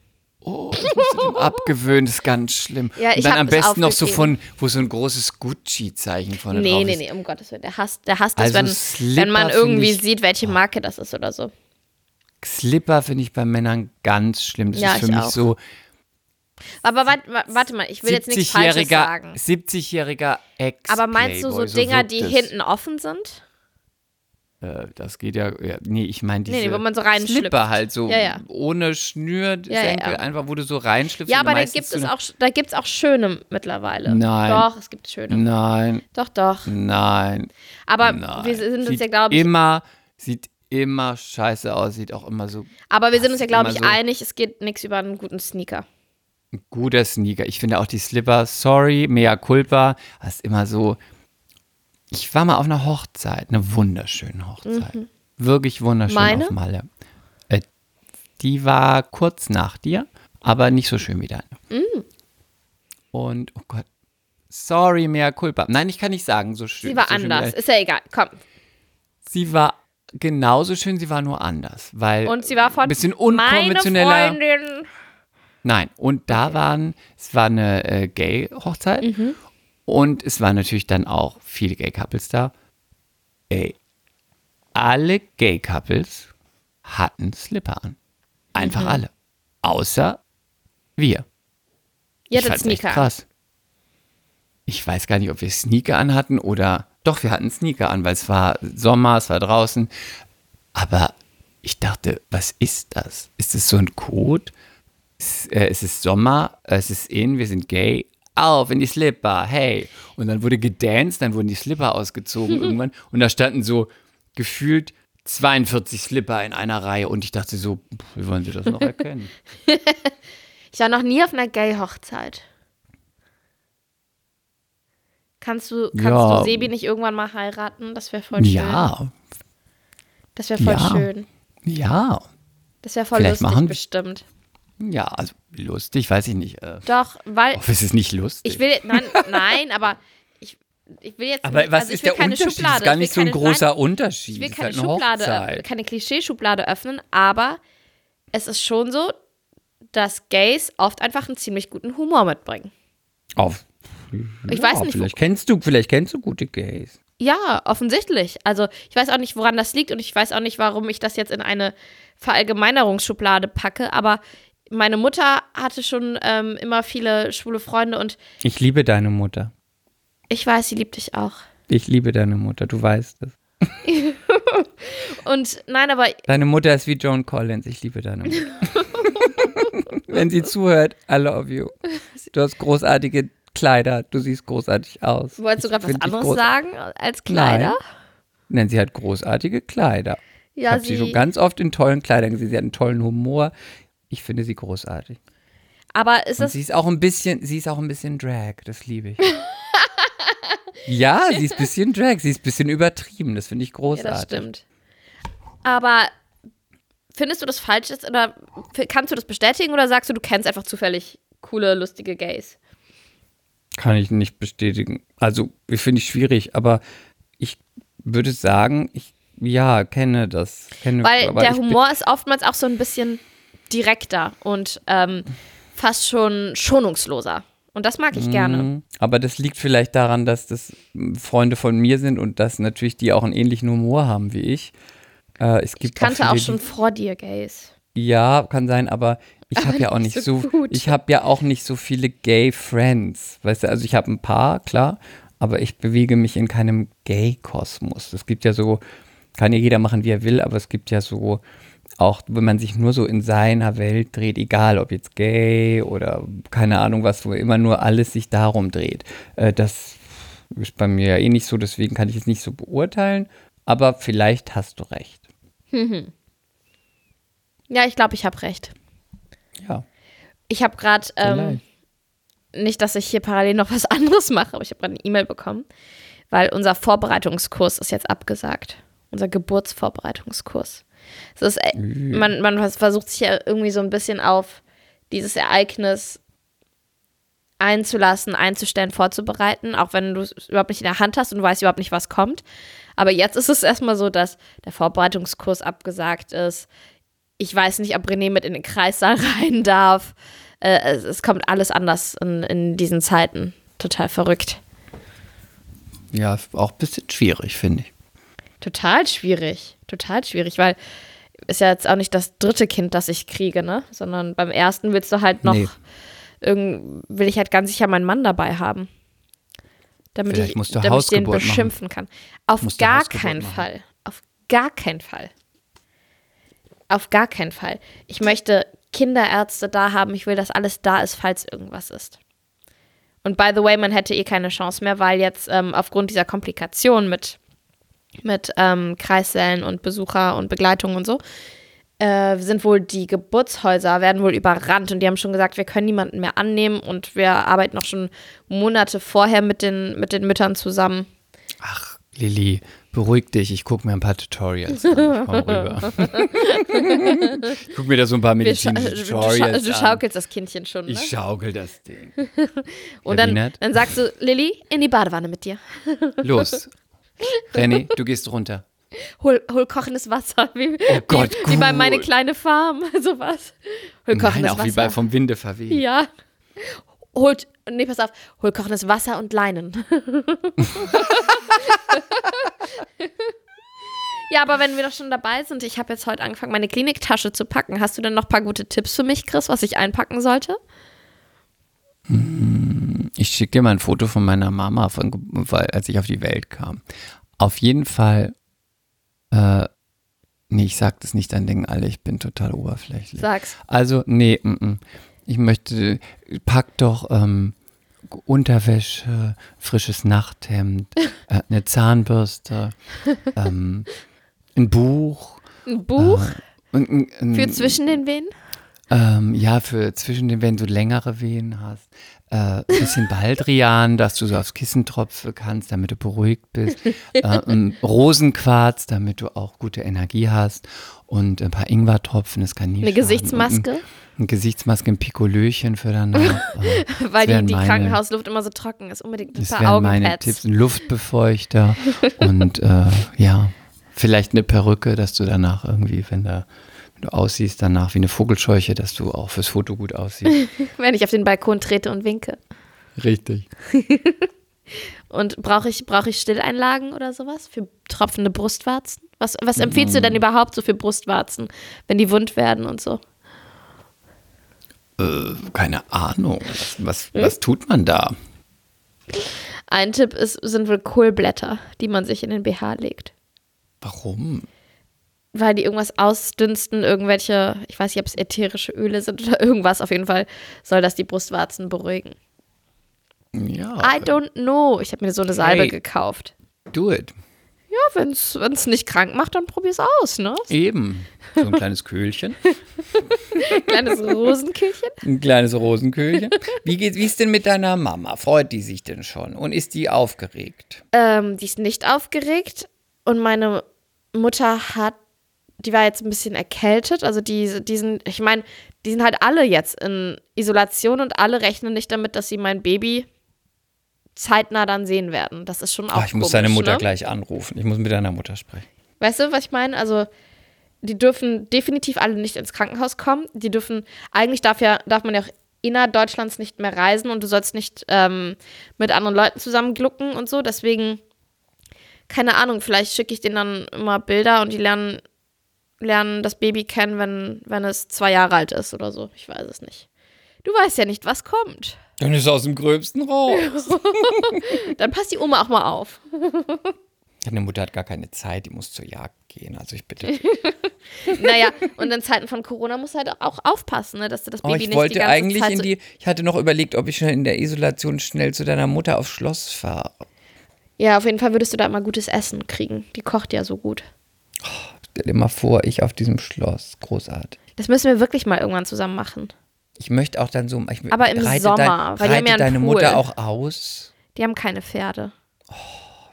Oh, das musst du dem abgewöhnen, das ist ganz schlimm. Ja, ich und dann am das besten noch so von, wo so ein großes Gucci-Zeichen vorne Nee, drauf nee, ist. nee, um Gottes Willen. Der hasst, der hasst es, Also wenn, Slipper wenn man irgendwie sieht, welche Marke das ist oder so. Slipper finde ich bei Männern ganz schlimm. Das Ja, ist für ich mich auch. so Aber warte, warte mal, ich will jetzt nichts Falsches 70-jähriger sagen. 70-jähriger Ex. Aber meinst du so Dinger, die hinten offen sind? Äh, das geht ja, ja nee, ich meine diese Nee, nee, wo man so. Slipper halt so Ja, ja. ohne Schnürsenkel, einfach wo du so reinschlüpfst. Ja, aber da gibt es auch, da gibt's auch schöne mittlerweile. Nein. Doch, es gibt schöne. Nein, Doch, doch. nein, Aber nein. wir sind uns sieht ja, glaube ich, immer, sieht immer scheiße aus, sieht auch immer so aber wir sind uns ja, glaube ich, so- einig, es geht nichts über einen guten Sneaker. Ein guter Sneaker. Ich finde auch die Slipper, sorry, mea culpa, das ist immer so. Ich war mal auf einer Hochzeit, eine wunderschöne Hochzeit. Wirklich wunderschön Meine? auf Malle. Äh, die war kurz nach dir, aber nicht so schön wie deine. Und, oh Gott, sorry, mea culpa. Nein, ich kann nicht sagen, so schön. Sie war so anders. Ist ja egal. Komm. Sie war genauso schön, sie war nur anders. Weil Und sie war von ein bisschen meine unkonventioneller. Freundin. Nein, und da waren, es war eine äh, Gay-Hochzeit Mhm. und es waren natürlich dann auch viele Gay-Couples da. Ey, alle Gay-Couples hatten Slipper an. Einfach Mhm. alle. Außer wir. Ihr ich hattet fand's echt Sneaker. krass. Ich weiß gar nicht, ob wir Sneaker anhatten oder. Doch, wir hatten Sneaker an, weil es war Sommer, es war draußen. Aber ich dachte, was ist das? Ist es so ein Code? Es, äh, es ist Sommer, es ist in, wir sind gay. Auf in die Slipper, hey. Und dann wurde gedanced, dann wurden die Slipper ausgezogen irgendwann. Und da standen so gefühlt 42 Slipper in einer Reihe. Und ich dachte so, wie wollen Sie das noch erkennen? Ich war noch nie auf einer Gay-Hochzeit. Kannst du, kannst Ja. du Sebi nicht irgendwann mal heiraten? Das wäre voll schön. ja, Das wäre voll Ja. schön. ja. Das wäre voll Vielleicht lustig machen- bestimmt. Ja, also lustig, weiß ich nicht. Äh, Doch, weil hoffe, es ist nicht lustig. ich will, nein, nein, aber ich, ich will jetzt aber nicht, was also ich ist will der keine Unterschied? Schublade. Das ist gar nicht so ein keine- großer Nein, Unterschied. Ich will ist keine halt Schublade, Hochzeit. keine Klischeeschublade öffnen, aber es ist schon so, dass Gays oft einfach einen ziemlich guten Humor mitbringen. Auf. Ich ja, weiß nicht, wo- Vielleicht kennst du, vielleicht kennst du gute Gays. Ja, offensichtlich. Also ich weiß auch nicht, woran das liegt und ich weiß auch nicht, warum ich das jetzt in eine Verallgemeinerungsschublade packe, aber meine Mutter hatte schon ähm, immer viele schwule Freunde und Ich liebe deine Mutter. ich weiß, sie liebt dich auch. Ich liebe deine Mutter, du weißt es. Und nein, aber Deine Mutter ist wie Joan Collins. Ich liebe deine Mutter. Wenn sie zuhört, I love you. Du hast großartige Kleider, du siehst großartig aus. wolltest du Ich gerade was anderes sagen als Kleider? Nein, sie hat großartige Kleider. ich Ja, habe sie schon ganz oft in tollen Kleidern gesehen. Sie hat einen tollen Humor. Ich finde sie großartig. aber ist Und es sie ist auch ein bisschen, sie ist auch ein bisschen Drag, das liebe ich. ja, sie ist ein bisschen Drag, sie ist ein bisschen übertrieben, das finde ich ja, großartig. das stimmt. Aber findest du das falsch ist oder kannst du das bestätigen oder sagst du, du kennst einfach zufällig coole, lustige Gays? Kann ich nicht bestätigen. Also, ich finde ich schwierig, aber ich würde sagen, ich ja, kenne das. Kenne, Weil der Humor ist oftmals auch so ein bisschen direkter und ähm, fast schon schonungsloser. Und das mag ich gerne. Mhm. Aber das liegt vielleicht daran, dass das Freunde von mir sind und dass natürlich die auch einen ähnlichen Humor haben wie ich. Äh, es Ich gibt kannte auch, auch schon vor dir Gays. Ja, kann sein, aber ich habe ja auch nicht so so, ich habe ja auch nicht so viele Gay Friends. Weißt du, also ich habe ein paar, klar, aber ich bewege mich in keinem Gay-Kosmos. Es gibt ja so, kann ja jeder machen, wie er will, aber es gibt ja so, auch wenn man sich nur so in seiner Welt dreht, egal ob jetzt gay oder keine Ahnung was, wo immer nur alles sich darum dreht. Äh, das ist bei mir ja eh nicht so, deswegen kann ich es nicht so beurteilen, aber vielleicht hast du recht. Ja, ich glaube, ich habe recht. Ja. Ich habe gerade, ähm, nicht, dass ich hier parallel noch was anderes mache, aber ich habe gerade eine E-Mail bekommen, weil unser Vorbereitungskurs ist jetzt abgesagt. Unser Geburtsvorbereitungskurs. Es ist, äh, man, man versucht sich ja irgendwie so ein bisschen auf dieses Ereignis einzulassen, einzustellen, vorzubereiten, auch wenn du es überhaupt nicht in der Hand hast und du weißt überhaupt nicht, was kommt. Aber jetzt ist es erstmal so, dass der Vorbereitungskurs abgesagt ist. Ich weiß nicht, ob René mit in den Kreissaal rein darf. Äh, es, es, kommt alles anders in, in diesen Zeiten. Total verrückt. Ja, auch ein bisschen schwierig, finde ich. Total schwierig. Total schwierig, weil ist ja jetzt auch nicht das dritte Kind, das ich kriege, ne? Sondern beim ersten willst du halt noch, nee. irgend, will ich halt ganz sicher meinen Mann dabei haben. Damit Vielleicht ich, damit ich den beschimpfen machen. kann. Auf gar keinen machen. Fall. Auf gar keinen Fall. Auf gar keinen Fall. Ich möchte Kinderärzte da haben. Ich will, dass alles da ist, falls irgendwas ist. Und by the way, man hätte eh keine Chance mehr, weil jetzt ähm, aufgrund dieser Komplikation mit mit ähm, Kreissälen und Besucher und Begleitung und so, äh, sind wohl die Geburtshäuser, werden wohl überrannt und die haben schon gesagt, wir können niemanden mehr annehmen und wir arbeiten noch schon Monate vorher mit den, mit den Müttern zusammen. Ach, Lilly, beruhig dich, ich gucke mir ein paar Tutorials an. Ich komm rüber. ich gucke mir da so ein paar medizinische Tutorials du, scha du schaukelst das Kindchen schon, ne? Ich schaukel das Ding. und dann, dann sagst du, Lilly, in die Badewanne mit dir. Los, René, du gehst runter. Hol, hol kochendes Wasser. Wie, oh Gott, wie, wie bei meine kleine Farm, sowas. Hol kochendes Nein, auch Wasser. wie bei vom Winde verweht. Ja. Holt, nee, pass auf, hol kochendes Wasser und Leinen. ja, aber wenn wir doch schon dabei sind, ich habe jetzt heute angefangen, meine Kliniktasche zu packen. Hast du denn noch ein paar gute Tipps für mich, Chris, was ich einpacken sollte? Ich schicke dir mal ein Foto von meiner Mama, von, als ich auf die Welt kam. Auf jeden Fall, äh, nee, ich sag das nicht an Dingen alle, ich bin total oberflächlich. Sag's. Also, nee, m -m. ich möchte, pack doch ähm, Unterwäsche, frisches Nachthemd, äh, eine Zahnbürste, ähm, ein Buch. Ein Buch? Äh, ein, ein, Für zwischen den Venen? Ähm, ja, für zwischen den, wenn du längere Wehen hast. Äh, ein bisschen Baldrian, dass du so aufs Kissen tropfen kannst, damit du beruhigt bist. Äh, Rosenquarz, damit du auch gute Energie hast. Und ein paar Ingwertropfen, das kann nie Eine schaden. Gesichtsmaske? Ein, eine Gesichtsmaske, ein Pikolöchen für danach. Äh, Weil die, die meine, Krankenhausluft immer so trocken ist. Unbedingt ein das paar Augenpads. meine Tipps. Ein Luftbefeuchter und äh, ja, vielleicht eine Perücke, dass du danach irgendwie, wenn da du aussiehst danach wie eine Vogelscheuche, dass du auch fürs Foto gut aussiehst. Wenn ich auf den Balkon trete und winke. Richtig. und brauche ich, brauch ich Stilleinlagen oder sowas für tropfende Brustwarzen? Was, was empfiehlst du denn mm. überhaupt so für Brustwarzen, wenn die wund werden und so? Äh, keine Ahnung. Was, was, hm? was tut man da? Ein Tipp ist, sind wohl Kohlblätter, die man sich in den BH legt. Warum? Weil die irgendwas ausdünsten, irgendwelche, ich weiß nicht, ob es ätherische Öle sind oder irgendwas, auf jeden Fall soll das die Brustwarzen beruhigen. Ja. I don't know. Ich habe mir so eine Salbe hey, gekauft. Do it. Ja, wenn es nicht krank macht, dann probier's aus, ne? Eben. So ein kleines Köhlchen. kleines Rosenkühlchen. Ein kleines Rosenkühlchen. Wie geht wie ist denn mit deiner Mama? Freut die sich denn schon? Und ist die aufgeregt? Ähm, die ist nicht aufgeregt. Und meine Mutter hat die war jetzt ein bisschen erkältet. Also die, die sind, ich meine, die sind halt alle jetzt in Isolation und alle rechnen nicht damit, dass sie mein Baby zeitnah dann sehen werden. Das ist schon auch. Ach, ich komisch, muss deine Mutter ne? gleich anrufen. Ich muss mit deiner Mutter sprechen. Weißt du, was ich meine? Also, die dürfen definitiv alle nicht ins Krankenhaus kommen. Die dürfen, eigentlich darf ja, darf man ja auch innerhalb Deutschlands nicht mehr reisen und du sollst nicht ähm, mit anderen Leuten zusammen glucken und so. Deswegen, keine Ahnung, vielleicht schicke ich denen dann immer Bilder und die lernen lernen das Baby kennen, wenn, wenn es zwei Jahre alt ist oder so. Ich weiß es nicht. Du weißt ja nicht, was kommt. Dann ist es aus dem Gröbsten raus. Dann passt die Oma auch mal auf. Deine Mutter hat gar keine Zeit, die muss zur Jagd gehen, also ich bitte. naja, und in Zeiten von Corona musst du halt auch aufpassen, ne, dass du das Baby oh, ich nicht wollte die ganze eigentlich Zeit in die, ich hatte noch überlegt, ob ich schon in der Isolation schnell zu deiner Mutter aufs Schloss fahre. Ja, auf jeden Fall würdest du da mal gutes Essen kriegen. Die kocht ja so gut. Stell dir mal vor, ich auf diesem Schloss. Großartig. Das müssen wir wirklich mal irgendwann zusammen machen. Ich möchte auch dann so. Ich, Aber im Sommer, dein, weil reite ja deine Pool. Mutter auch aus? Die haben keine Pferde. Oh,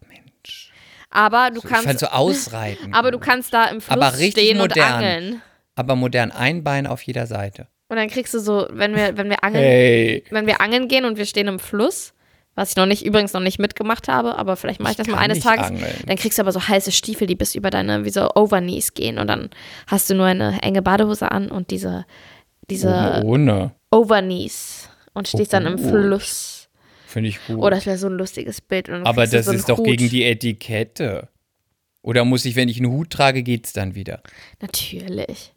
Mensch. Aber du So, ich fand kannst, so ausreiten. aber du kannst da im Fluss stehen modern. und angeln. Aber modern ein Bein auf jeder Seite. Und dann kriegst du so, wenn wir, wenn wir angeln, Hey. wenn wir angeln gehen und wir stehen im Fluss, was ich noch nicht, übrigens noch nicht mitgemacht habe, aber vielleicht mache ich, Ich das mal eines Tages. angeln. Dann kriegst du aber so heiße Stiefel, die bis über deine, wie so Overknees gehen und dann hast du nur eine enge Badehose an und diese, diese Ohne. Overknees und stehst dann im gut. Fluss. Finde ich gut. Oh, das wäre so ein lustiges Bild. Aber das so ist doch Hut. gegen die Etikette. Oder muss ich, wenn ich einen Hut trage, geht's dann wieder? Natürlich.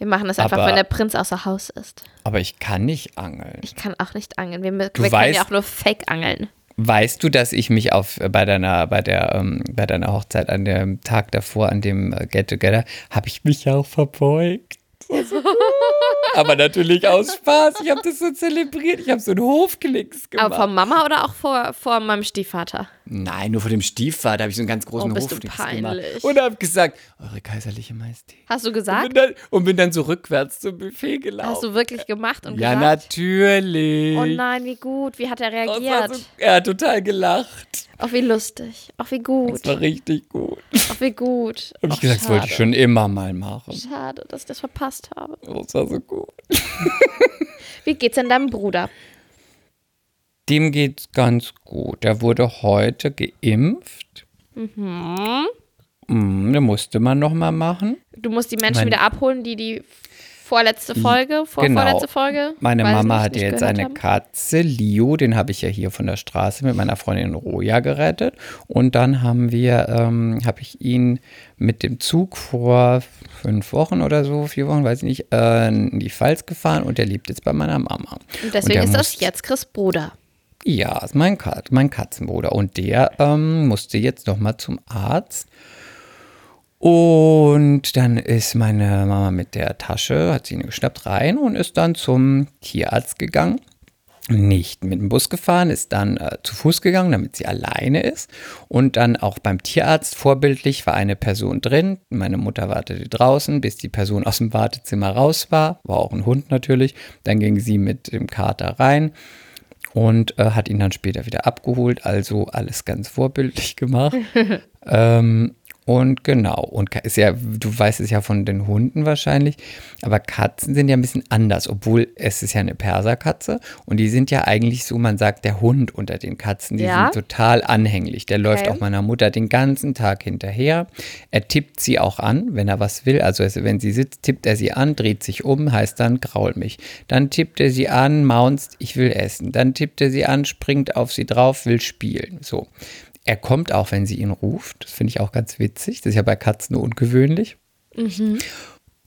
Wir machen das einfach, Aber- wenn der Prinz außer Haus ist. Aber ich kann nicht angeln. Ich kann auch nicht angeln. Wir, wir können weißt- ja auch nur Fake angeln. Weißt du, dass ich mich auf äh, bei deiner bei der ähm, bei deiner Hochzeit an dem Tag davor an dem äh, Get Together habe ich mich ja auch verbeugt. Aber natürlich aus Spaß. Ich habe das so zelebriert. Ich habe so einen Hofklicks gemacht. Aber vor Mama oder auch vor, vor meinem Stiefvater? Nein, nur vor dem Stiefvater habe ich so einen ganz großen Oh, bist du Hofklicks peinlich. gemacht und habe gesagt, eure kaiserliche Majestät. Hast du Und gesagt? bin, dann, und bin dann so rückwärts zum Buffet gelaufen. Hast du wirklich gemacht und ja, gesagt? natürlich. Oh nein, wie gut. Wie hat er reagiert? so, er hat total gelacht. Auch wie lustig. Auch wie gut. Das war richtig gut. Auch wie gut. Habe ich gesagt, das wollte ich schade. schon immer mal machen. Schade, dass ich das verpasst habe. Oh, Das war so gut. Wie geht's denn deinem Bruder? Dem geht's ganz gut. Der wurde heute geimpft. Mhm. Mhm, da musste man noch mal machen. Du musst die Menschen Mein- wieder abholen, die die vorletzte Folge, vor Genau. vorletzte Folge. Meine Mama hatte jetzt eine haben. Katze, Leo, den habe ich ja hier von der Straße mit meiner Freundin Roja gerettet. Und dann haben wir, ähm, habe ich ihn mit dem Zug vor fünf Wochen oder so, vier Wochen, weiß ich nicht, äh, in die Pfalz gefahren und der lebt jetzt bei meiner Mama. Und deswegen der ist das jetzt Chris Bruder. Ja, ist mein, Kat mein Katzenbruder. Und der ähm, musste jetzt noch mal zum Arzt. Und dann ist meine Mama mit der Tasche, hat sie ihn geschnappt rein und ist dann zum Tierarzt gegangen. Nicht mit dem Bus gefahren, ist dann äh, zu Fuß gegangen, damit sie alleine ist. Und dann auch beim Tierarzt vorbildlich war eine Person drin. Meine Mutter wartete draußen, bis die Person aus dem Wartezimmer raus war. War auch ein Hund natürlich. Dann ging sie mit dem Kater rein und äh, hat ihn dann später wieder abgeholt. Also alles ganz vorbildlich gemacht. ähm, und genau, und ist ja, du weißt es ja von den Hunden wahrscheinlich, aber Katzen sind ja ein bisschen anders, obwohl es ist ja eine Perserkatze und die sind ja eigentlich so, man sagt der Hund unter den Katzen, die Ja? sind total anhänglich. Der läuft Okay. auch meiner Mutter den ganzen Tag hinterher. Er tippt sie auch an, wenn er was will. Also wenn sie sitzt, tippt er sie an, dreht sich um, heißt dann graul mich. Dann tippt er sie an, maunzt, ich will essen. Dann tippt er sie an, springt auf sie drauf, will spielen. So. Er kommt auch, wenn sie ihn ruft. Das finde ich auch ganz witzig. Das ist ja bei Katzen ungewöhnlich.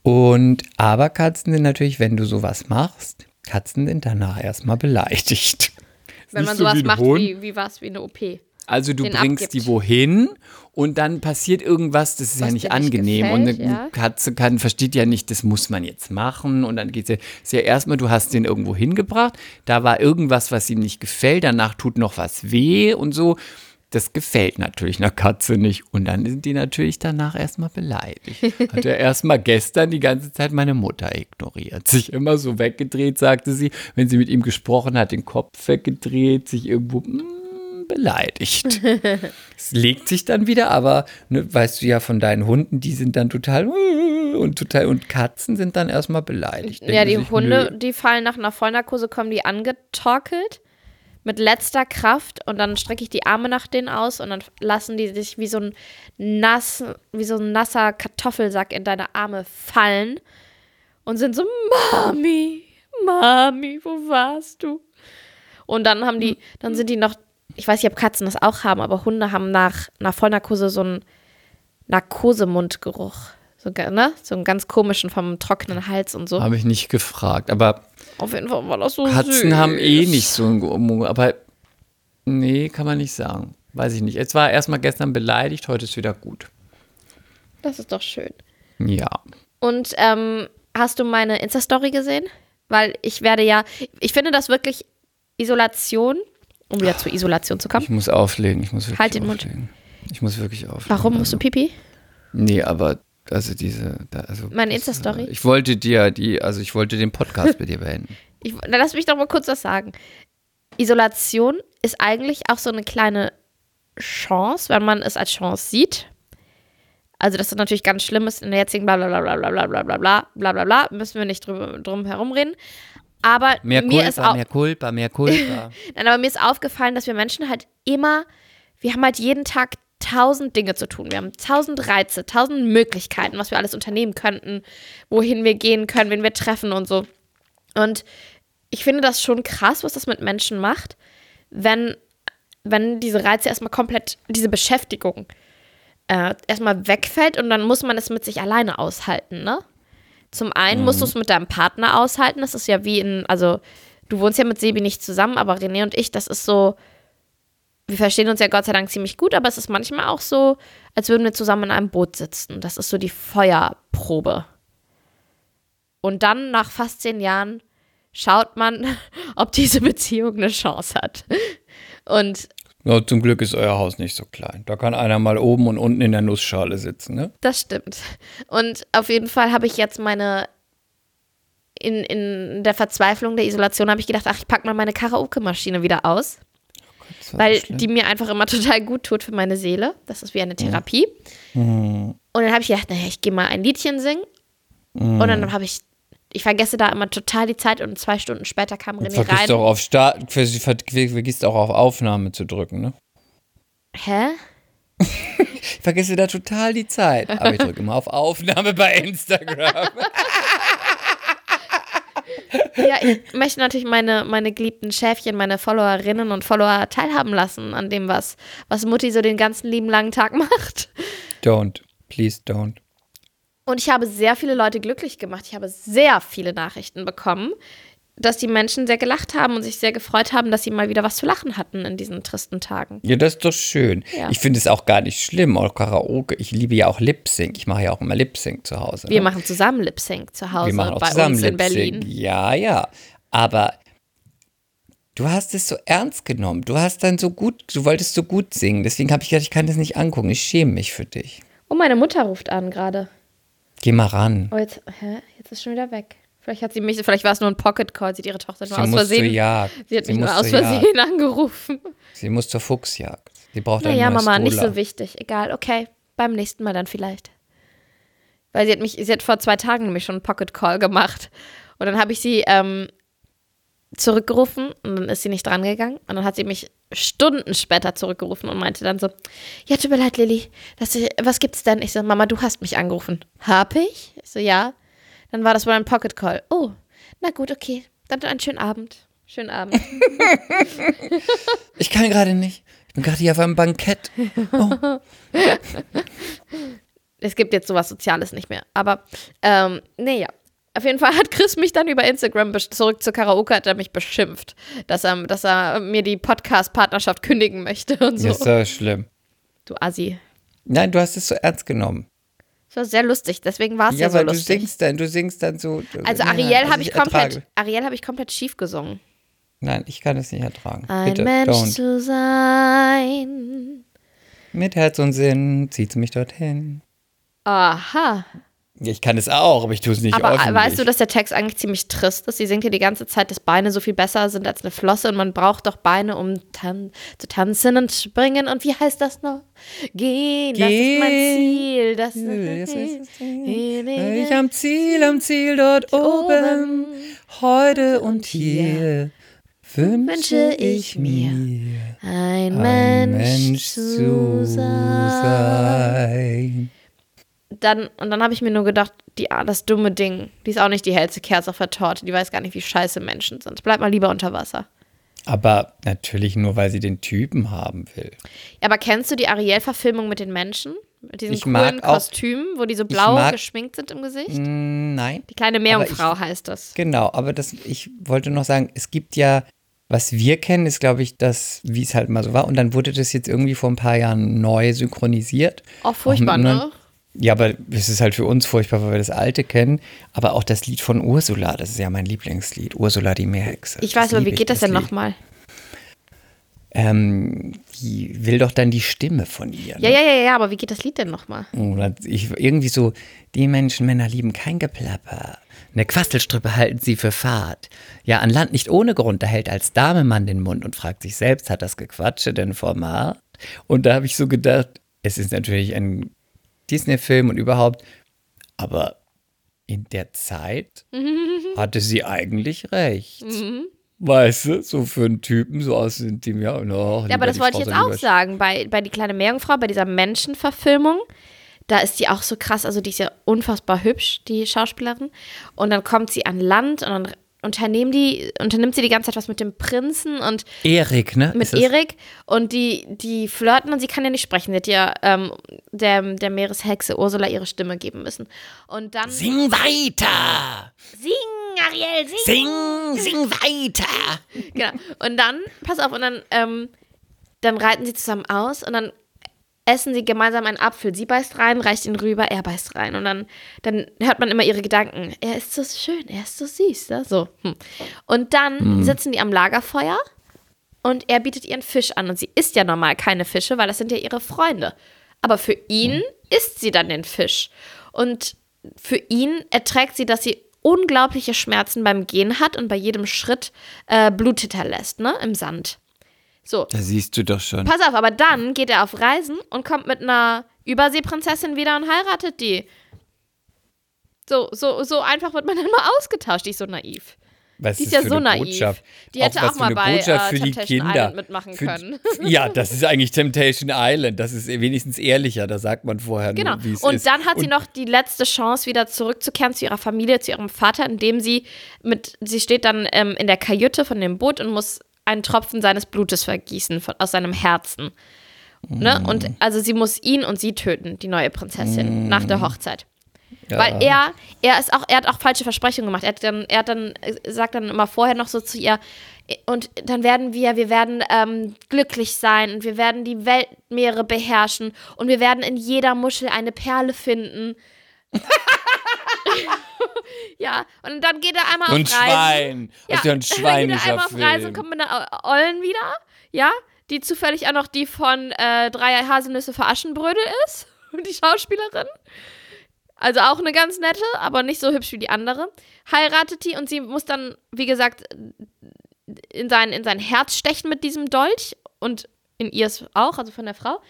Und aber Katzen sind natürlich, wenn du sowas machst, Katzen sind danach erstmal beleidigt. Wenn Nicht man so sowas ein macht, Hund. wie, wie was, wie eine OP. Also du bringst abgibt. die wohin und dann passiert irgendwas, das ist ja Was nicht dir nicht angenehm. gefällt, und eine ja. Katze kann, versteht ja nicht, das muss man jetzt machen. Und dann geht es ja, ist ja erstmal, du hast den irgendwo hingebracht, da war irgendwas, was ihm nicht gefällt, danach tut noch was weh und so. Das gefällt natürlich einer Katze nicht. Und dann sind die natürlich danach erstmal beleidigt. Hat er erstmal gestern die ganze Zeit meine Mutter ignoriert. Sich immer so weggedreht, sagte sie, wenn sie mit ihm gesprochen hat, den Kopf weggedreht, sich irgendwo mm, beleidigt. Es legt sich dann wieder, aber ne, weißt du ja von deinen Hunden, die sind dann total und total und Katzen sind dann erstmal beleidigt. Ja, die sich, Hunde, nö. die fallen nach einer Vollnarkose, kommen die angetorkelt mit letzter Kraft und dann strecke ich die Arme nach denen aus und dann lassen die sich wie so ein nass, wie so ein nasser Kartoffelsack in deine Arme fallen und sind so, Mami, Mami, wo warst du? Und dann haben die, dann sind die noch, ich weiß nicht, ob Katzen das auch haben, aber Hunde haben nach einer Vollnarkose so einen Narkosemundgeruch. So, ne? so einen ganz komischen vom trockenen Hals und so. Habe ich nicht gefragt, aber Auf jeden Fall war das so Katzen süß. haben eh nicht so einen Geruch, aber nee, kann man nicht sagen. Weiß ich nicht. Es war erstmal gestern beleidigt, heute ist wieder gut. Das ist doch schön. Ja. Und ähm, hast du meine Insta-Story gesehen? Weil ich werde ja, ich finde das wirklich Isolation, um wieder zur Isolation zu kommen. Ich muss auflegen, ich muss wirklich Halt den Mund. auflegen. Ich muss wirklich auflegen. Warum musst du Pipi? Nee, aber also diese da, also Meine Insta-Story? äh, Ich wollte dir die also ich wollte den Podcast bei dir beenden. ich, lass mich doch mal kurz was sagen. Isolation ist eigentlich auch so eine kleine Chance, wenn man es als Chance sieht. Also, dass das natürlich ganz schlimm ist in der jetzigen bla bla bla bla bla bla bla bla bla bla bla bla, müssen wir nicht drüber, drum herum reden. Aber Mehr mir Culpa, ist auch, mehr Culpa, mehr Culpa. Nein, aber mir ist aufgefallen, dass wir Menschen halt immer, wir haben halt jeden Tag tausend Dinge zu tun. Wir haben tausend Reize, tausend Möglichkeiten, was wir alles unternehmen könnten, wohin wir gehen können, wen wir treffen und so. Und ich finde das schon krass, was das mit Menschen macht, wenn, wenn diese Reize erstmal komplett, diese Beschäftigung äh, erstmal wegfällt und dann muss man es mit sich alleine aushalten, ne? Zum einen musst du es mit deinem Partner aushalten. Das ist ja wie in, also du wohnst ja mit Sebi nicht zusammen, aber René und ich, das ist so, wir verstehen uns ja Gott sei Dank ziemlich gut, aber es ist manchmal auch so, als würden wir zusammen in einem Boot sitzen. Das ist so die Feuerprobe. Und dann, nach fast zehn Jahren, schaut man, ob diese Beziehung eine Chance hat. Und Ja, zum Glück ist euer Haus nicht so klein. Da kann einer mal oben und unten in der Nussschale sitzen, ne? Das stimmt. Und auf jeden Fall habe ich jetzt meine, in, in der Verzweiflung der Isolation habe ich gedacht, ach, ich packe mal meine Karaoke-Maschine wieder aus, Weil so die mir einfach immer total gut tut für meine Seele. Das ist wie eine Therapie. Mhm. Und dann habe ich gedacht, naja, ich gehe mal ein Liedchen singen. Mhm. Und dann habe ich, ich vergesse da immer total die Zeit und zwei Stunden später kam René Vergisst rein. auch auf Start, ver- ver- vergisst auch auf Aufnahme zu drücken, ne? Hä? Ich vergesse da total die Zeit. Aber ich drücke immer auf Aufnahme bei Instagram. Ja, ich möchte natürlich meine, meine geliebten Schäfchen, meine Followerinnen und Follower teilhaben lassen an dem, was, was Mutti so den ganzen lieben langen Tag macht. Don't. Please don't. Und ich habe sehr viele Leute glücklich gemacht. Ich habe sehr viele Nachrichten bekommen, dass die Menschen sehr gelacht haben und sich sehr gefreut haben, dass sie mal wieder was zu lachen hatten in diesen tristen Tagen. Ja, das ist doch schön. Ja. Ich finde es auch gar nicht schlimm. Auch Karaoke. Ich liebe ja auch Lip Sync. Ich mache ja auch immer Lip Sync zu Hause. Wir ne? machen zusammen Lip Sync zu Hause Wir machen auch bei zusammen uns in. Berlin. Ja, ja. Aber du hast es so ernst genommen. Du hast dann so gut, du wolltest so gut singen. Deswegen habe ich gedacht, ich kann das nicht angucken. Ich schäme mich für dich. Oh, meine Mutter ruft an gerade. Geh mal ran. Oh, jetzt, hä? Jetzt ist schon wieder weg. Vielleicht hat sie mich, vielleicht war es nur ein Pocket Call. Sie hat ihre Tochter nur Sie aus Versehen. Jagd. Sie hat mich muss nur aus zur Jagd. Versehen angerufen. Sie muss zur Fuchsjagd. Sie braucht Ja, ein ja, neues Mama, nicht Cola. so wichtig. Egal, okay. Beim nächsten Mal dann vielleicht. Weil sie hat mich, sie hat vor zwei Tagen nämlich schon einen Pocket Call gemacht. Und dann habe ich sie ähm, zurückgerufen und dann ist sie nicht drangegangen. Und dann hat sie mich Stunden später zurückgerufen und meinte dann so: Ja, tut mir leid, Lilly. Das, was gibt's denn? Ich so: Mama, du hast mich angerufen. Hab ich? Ich so: Ja. Dann war das wohl ein Pocket Call. Oh, na gut, okay. Dann einen schönen Abend. Schönen Abend. Ich kann gerade nicht. Ich bin gerade hier auf einem Bankett. es gibt jetzt sowas Soziales nicht mehr. Aber, ähm, nee, ja. Auf jeden Fall hat Chris mich dann über Instagram zurück zur Karaoke, hat er mich beschimpft, dass er, dass er mir die Podcast-Partnerschaft kündigen möchte und so. Das ist ja schlimm. Du Assi. Nein, du hast es so ernst genommen. Das war sehr lustig, deswegen war es ja, Ja, so weil du lustig. singst dann, du singst dann so. also Ja, Ariel also habe ich, komplett. Ariel habe ich komplett schief gesungen. Nein, ich kann es nicht ertragen. Ein Bitte, Mensch don't. zu sein. Mit Herz und Sinn zieht mich dorthin. Aha. Ich kann es auch, aber ich tue es nicht Aber öffentlich. weißt du, dass der Text eigentlich ziemlich trist ist? Sie singt ja die ganze Zeit, dass Beine so viel besser sind als eine Flosse und man braucht doch Beine, um tan zu tanzen und springen. Und wie heißt das noch? Gehen, das ist mein Ziel. Das Das ist das Ziel. Ich am Ziel, am Ziel dort oben, heute und hier wünsche ich mir ein ein Mensch, Mensch zu zu sein. sein. Dann, und dann habe ich mir nur gedacht, die, ah, das dumme Ding, die ist auch nicht die hellste Kerze auf der Torte. Die weiß gar nicht, wie scheiße Menschen sind. Bleib mal lieber unter Wasser. Aber natürlich nur, weil sie den Typen haben will. Aber kennst du die Ariel-Verfilmung mit den Menschen? Mit diesen Ich coolen auch- Kostümen, wo die so blau mag- geschminkt sind im Gesicht? Mm, Nein. Die kleine Meerjungfrau heißt das. Genau, aber das, ich wollte noch sagen, es gibt ja, was wir kennen, ist, glaube ich, das, wie es halt mal so war. Und dann wurde das jetzt irgendwie vor ein paar Jahren neu synchronisiert. Auch furchtbar, Auch mit ne? Ja, aber es ist halt für uns furchtbar, weil wir das alte kennen. Aber auch das Lied von Ursula, das ist ja mein Lieblingslied. Ursula die Meerhexe. Ich weiß, aber liebe wie geht das denn Lied. nochmal? ähm, die will doch dann die Stimme von ihr. Ja, Ne? ja, ja, ja, aber wie geht das Lied denn nochmal? Oder ich, irgendwie so, die Menschen, Männer lieben kein Geplapper. Eine Quastelstrippe halten sie für Fahrt. Ja, an Land nicht ohne Grund, da hält als Dame man den Mund und fragt sich selbst, hat das Gequatsche denn Format? Und da habe ich so gedacht, es ist natürlich ein Disney-Film und überhaupt, aber in der Zeit hatte sie eigentlich recht. Weißt du, so für einen Typen, so aus dem Team, ja, no, Ja, aber das wollte ich jetzt auch sagen. Bei, bei Die kleine Meerjungfrau, bei dieser Menschenverfilmung, da ist die auch so krass. Also, die ist ja unfassbar hübsch, die Schauspielerin. Und dann kommt sie an Land und dann unternehmen die, unternimmt sie die ganze Zeit was mit dem Prinzen und Erik, ne? mit Erik. Und die, die flirten und sie kann ja nicht sprechen. Sie hat ja ähm, der, der Meereshexe Ursula ihre Stimme geben müssen. Und dann. Sing weiter! Sing, Ariel, sing! Sing, sing weiter! Genau. Und dann, pass auf, und dann, ähm, dann reiten sie zusammen aus und dann essen sie gemeinsam einen Apfel. Sie beißt rein, reicht ihn rüber, er beißt rein. Und dann, dann hört man immer ihre Gedanken. Er ist so schön, er ist so süß. Ne? So. Hm. Und dann sitzen die am Lagerfeuer und er bietet ihren Fisch an. Und sie isst ja normal keine Fische, weil das sind ja ihre Freunde. Aber für ihn isst sie dann den Fisch. Und für ihn erträgt sie, dass sie unglaubliche Schmerzen beim Gehen hat und bei jedem Schritt äh, Blut hinterlässt, ne, im Sand. So, Da siehst du doch schon. pass auf, aber dann geht er auf Reisen und kommt mit einer Überseeprinzessin wieder und heiratet die. So, so, so einfach wird man dann mal ausgetauscht. Die ist so naiv. Was Die ist ja so eine naiv. Botschaft? Die hätte auch für mal bei, Botschaft äh, für die Temptation Kinder. Island mitmachen Für- können. Ja, das ist eigentlich Temptation Island. Das ist wenigstens ehrlicher. Da sagt man vorher Genau. nur, wie es Und ist. dann hat sie Und noch die letzte Chance, wieder zurückzukehren zu ihrer Familie, zu ihrem Vater, indem sie mit, sie steht dann ähm, in der Kajüte von dem Boot und muss einen Tropfen seines Blutes vergießen von, aus seinem Herzen. Ne? Mm. Und also sie muss ihn und sie töten, die neue Prinzessin, nach der Hochzeit. Ja. Weil er, er ist auch, er hat auch falsche Versprechungen gemacht. Er hat dann, er hat dann, äh, sagt dann immer vorher noch so zu ihr, äh, und dann werden wir, wir werden ähm, glücklich sein und wir werden die Weltmeere beherrschen und wir werden in jeder Muschel eine Perle finden. ja, und dann geht er einmal Und auf Reisen. Schwein. Ja, ja ein dann geht er einmal auf Reisen und kommt mit einer Ollen wieder, ja, die zufällig auch noch die von äh, Drei Haselnüsse für Aschenbrödel ist, die Schauspielerin. Also auch eine ganz nette, aber nicht so hübsch wie die andere. Heiratet die und sie muss dann, wie gesagt, in sein, in sein Herz stechen mit diesem Dolch und in ihrs auch, also von der Frau.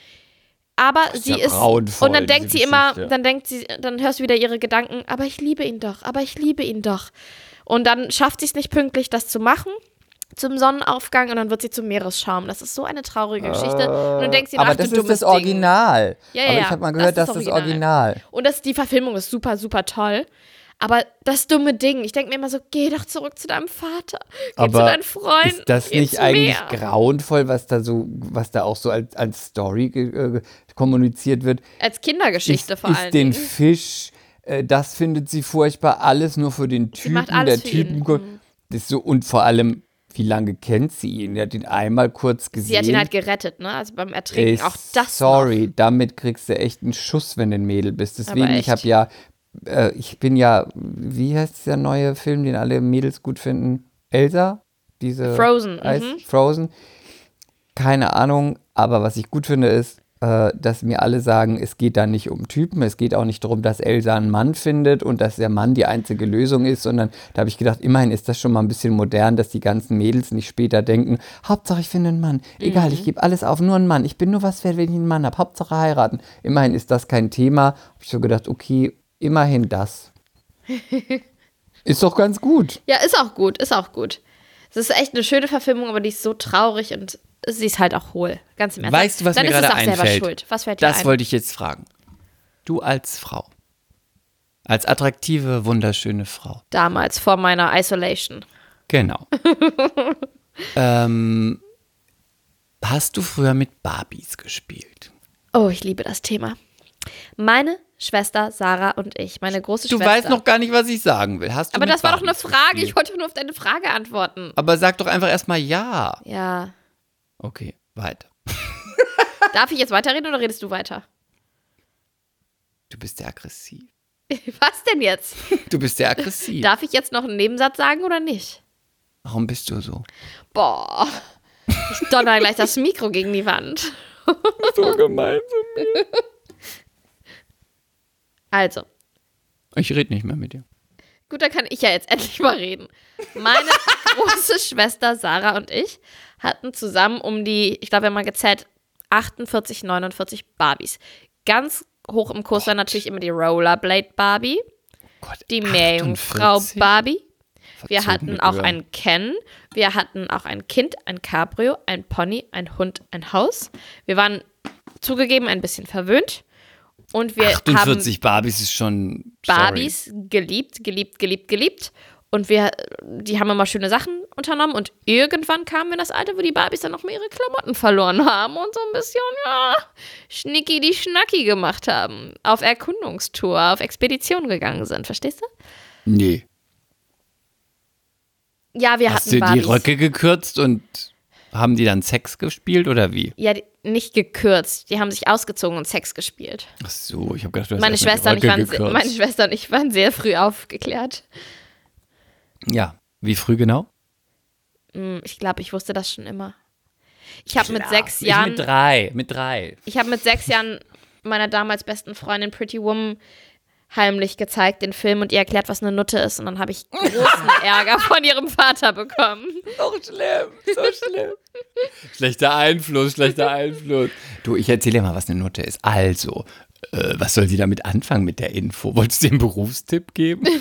Aber ist sie ja ist. Und dann denkt sie immer, dann denkt sie, dann hörst du wieder ihre Gedanken, aber ich liebe ihn doch, aber ich liebe ihn doch. Und dann schafft sie es nicht pünktlich, das zu machen zum Sonnenaufgang und dann wird sie zum Meeresschaum. Das ist so eine traurige Geschichte. Und dann denkst du, Aber ach, das du ist das Original. Ja, ja, Aber ich habe mal Das gehört, ist das das ist das Original. Original. Ding. Und das, die Verfilmung ist super, super toll. Aber das dumme Ding, ich denke mir immer so, geh doch zurück zu deinem Vater. Geh zu Aber deinen Freunden. ist das nicht eigentlich Meer. grauenvoll, was da so, was da auch so als, als Story äh, kommuniziert wird? Als Kindergeschichte ist, vor ist allem. den Fisch, äh, das findet sie furchtbar, alles nur für den Typen. macht alles der. Typen ko- das ist so und vor allem, wie lange kennt sie ihn? Er hat ihn einmal kurz gesehen. Sie hat ihn halt gerettet, ne? Also beim Ertrinken. Ey, auch das Sorry, damit kriegst du echt einen Schuss, wenn du ein Mädel bist. Deswegen, ich habe ja, äh, ich bin ja, wie heißt der neue Film, den alle Mädels gut finden? Elsa? Diese Frozen, Eis, mhm. Frozen. Keine Ahnung, aber was ich gut finde ist, äh, dass mir alle sagen, es geht da nicht um Typen, es geht auch nicht darum, dass Elsa einen Mann findet und dass der Mann die einzige Lösung ist, sondern da habe ich gedacht, immerhin ist das schon mal ein bisschen modern, dass die ganzen Mädels nicht später denken, Hauptsache ich finde einen Mann, egal, ich gebe alles auf, nur einen Mann, ich bin nur was wert, wenn ich einen Mann habe, Hauptsache heiraten. Immerhin ist das kein Thema. Habe ich so gedacht, okay, immerhin das. ist doch ganz gut. Ja, ist auch gut, ist auch gut. Es ist echt eine schöne Verfilmung, aber die ist so traurig und sie ist halt auch hohl. Ganz im Ernst. Weißt du, was Dann mir ist es gerade auch selber einfällt? schuld. Was fällt Das ein? wollte ich jetzt fragen. Du als Frau, als attraktive, wunderschöne Frau, Damals, vor meiner Isolation. genau. ähm, hast du früher mit Barbies gespielt? Oh, ich liebe das Thema. Meine Schwester Sarah und ich, meine große Du Schwester. weißt noch gar nicht, was ich sagen will. Hast du Aber das war doch eine Frage. gespielt? Ich wollte nur auf deine Frage antworten. Aber sag doch einfach erstmal ja. Ja. Okay, weiter. Darf ich jetzt weiterreden oder redest du weiter? Du bist sehr aggressiv. Was denn jetzt? Du bist sehr aggressiv. Darf ich jetzt noch einen Nebensatz sagen oder nicht? Warum bist du so? Boah. Ich donner gleich das Mikro gegen die Wand. So gemein. Also, Ich rede nicht mehr mit dir. gut, dann kann ich ja jetzt endlich mal reden. Meine große Schwester Sarah und ich hatten zusammen um die, ich glaube, wir haben mal gezählt, 48, 49 Barbies. Ganz hoch im Kurs war natürlich immer die Rollerblade Barbie, Gott, die Meerjungfrau 48? Barbie. Wir hatten auch Öhren. einen Ken, wir hatten auch ein Kind, ein Cabrio, ein Pony, ein Hund, ein Haus. Wir waren zugegeben ein bisschen verwöhnt und wir haben 48 Barbies ist schon. sorry. Barbies geliebt, geliebt, geliebt, geliebt. Und wir, die haben immer schöne Sachen unternommen und irgendwann kamen wir in das Alter, wo die Barbies dann noch mal ihre Klamotten verloren haben und so ein bisschen, ja, schnicki die Schnacki gemacht haben. Auf Erkundungstour, auf Expedition gegangen sind, verstehst du? Nee. Ja, wir Hast hatten du die. Röcke gekürzt und haben die dann Sex gespielt oder wie? Ja, die, nicht gekürzt. Die haben sich ausgezogen und Sex gespielt. Ach so, ich habe gedacht, du hast Meine Schwester, und ich waren, gekürzt. meine Schwester und ich waren sehr früh aufgeklärt. Ja, wie früh genau? Hm, Ich glaube, ich wusste das schon immer. Ich habe mit sechs ich Jahren Mit drei, mit drei. Ich habe mit sechs Jahren meiner damals besten Freundin Pretty Woman heimlich gezeigt, den Film, und ihr erklärt, was eine Nutte ist. Und dann habe ich großen Ärger von ihrem Vater bekommen. So schlimm, so schlimm. schlechter Einfluss, schlechter Einfluss. Du, ich erzähle dir mal, was eine Nutte ist. Also, äh, was soll sie damit anfangen mit der Info? Wolltest du dir einen Berufstipp geben?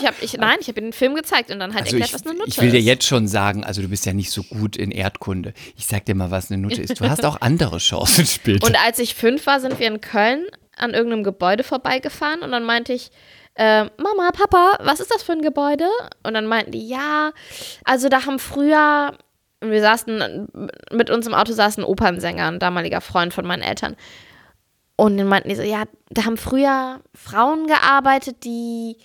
Ich hab, ich, nein, ich habe ihr den Film gezeigt und dann halt Also erklärt, ich, was eine Nutte ich will dir ist. jetzt schon sagen, also du bist ja nicht so gut in Erdkunde. Ich sag dir mal, was eine Nutte ist. Du hast auch andere Chancen später. Und als ich fünf war, sind wir in Köln an irgendeinem Gebäude vorbeigefahren und dann meinte ich, äh, Mama, Papa, was ist das für ein Gebäude? Und dann meinten die, ja, also da haben früher, wir saßen, mit uns im Auto saß ein Opernsänger, ein damaliger Freund von meinen Eltern. Und dann meinten die so, ja, da haben früher Frauen gearbeitet, die,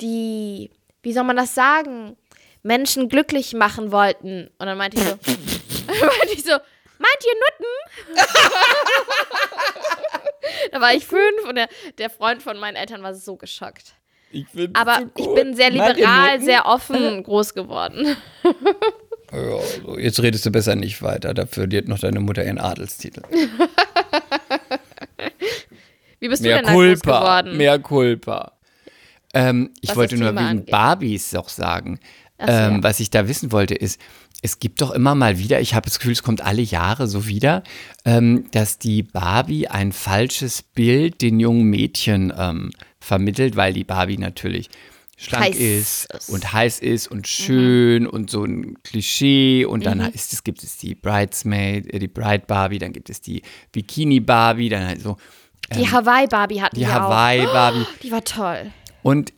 die, wie soll man das sagen, Menschen glücklich machen wollten. Und dann meinte ich so, meinte ich so, meint ihr Nutten? da war ich fünf und der, der Freund von meinen Eltern war so geschockt. ich Aber so ich bin sehr liberal, sehr offen groß geworden. Ja, so, jetzt redest du besser nicht weiter. Dafür verliert noch deine Mutter ihren Adelstitel. Wie bist du Mehr denn da groß Culpa, geworden? mehr Culpa. Ähm, ich Was wollte nur wegen angeht. Barbies auch sagen. So, ähm, ja. Was ich da wissen wollte, ist, es gibt doch immer mal wieder, ich habe das Gefühl, es kommt alle Jahre so wieder, ähm, dass die Barbie ein falsches Bild den jungen Mädchen ähm, vermittelt, weil die Barbie natürlich schlank ist, ist. und heiß ist und schön und so ein Klischee und dann ist es, gibt es die Bridesmaid, äh, die Bride Barbie, dann gibt es die Bikini Barbie, dann halt so Die Hawaii-Barbie hatten die wir auch. Hawaii Barbie. Die war toll. Und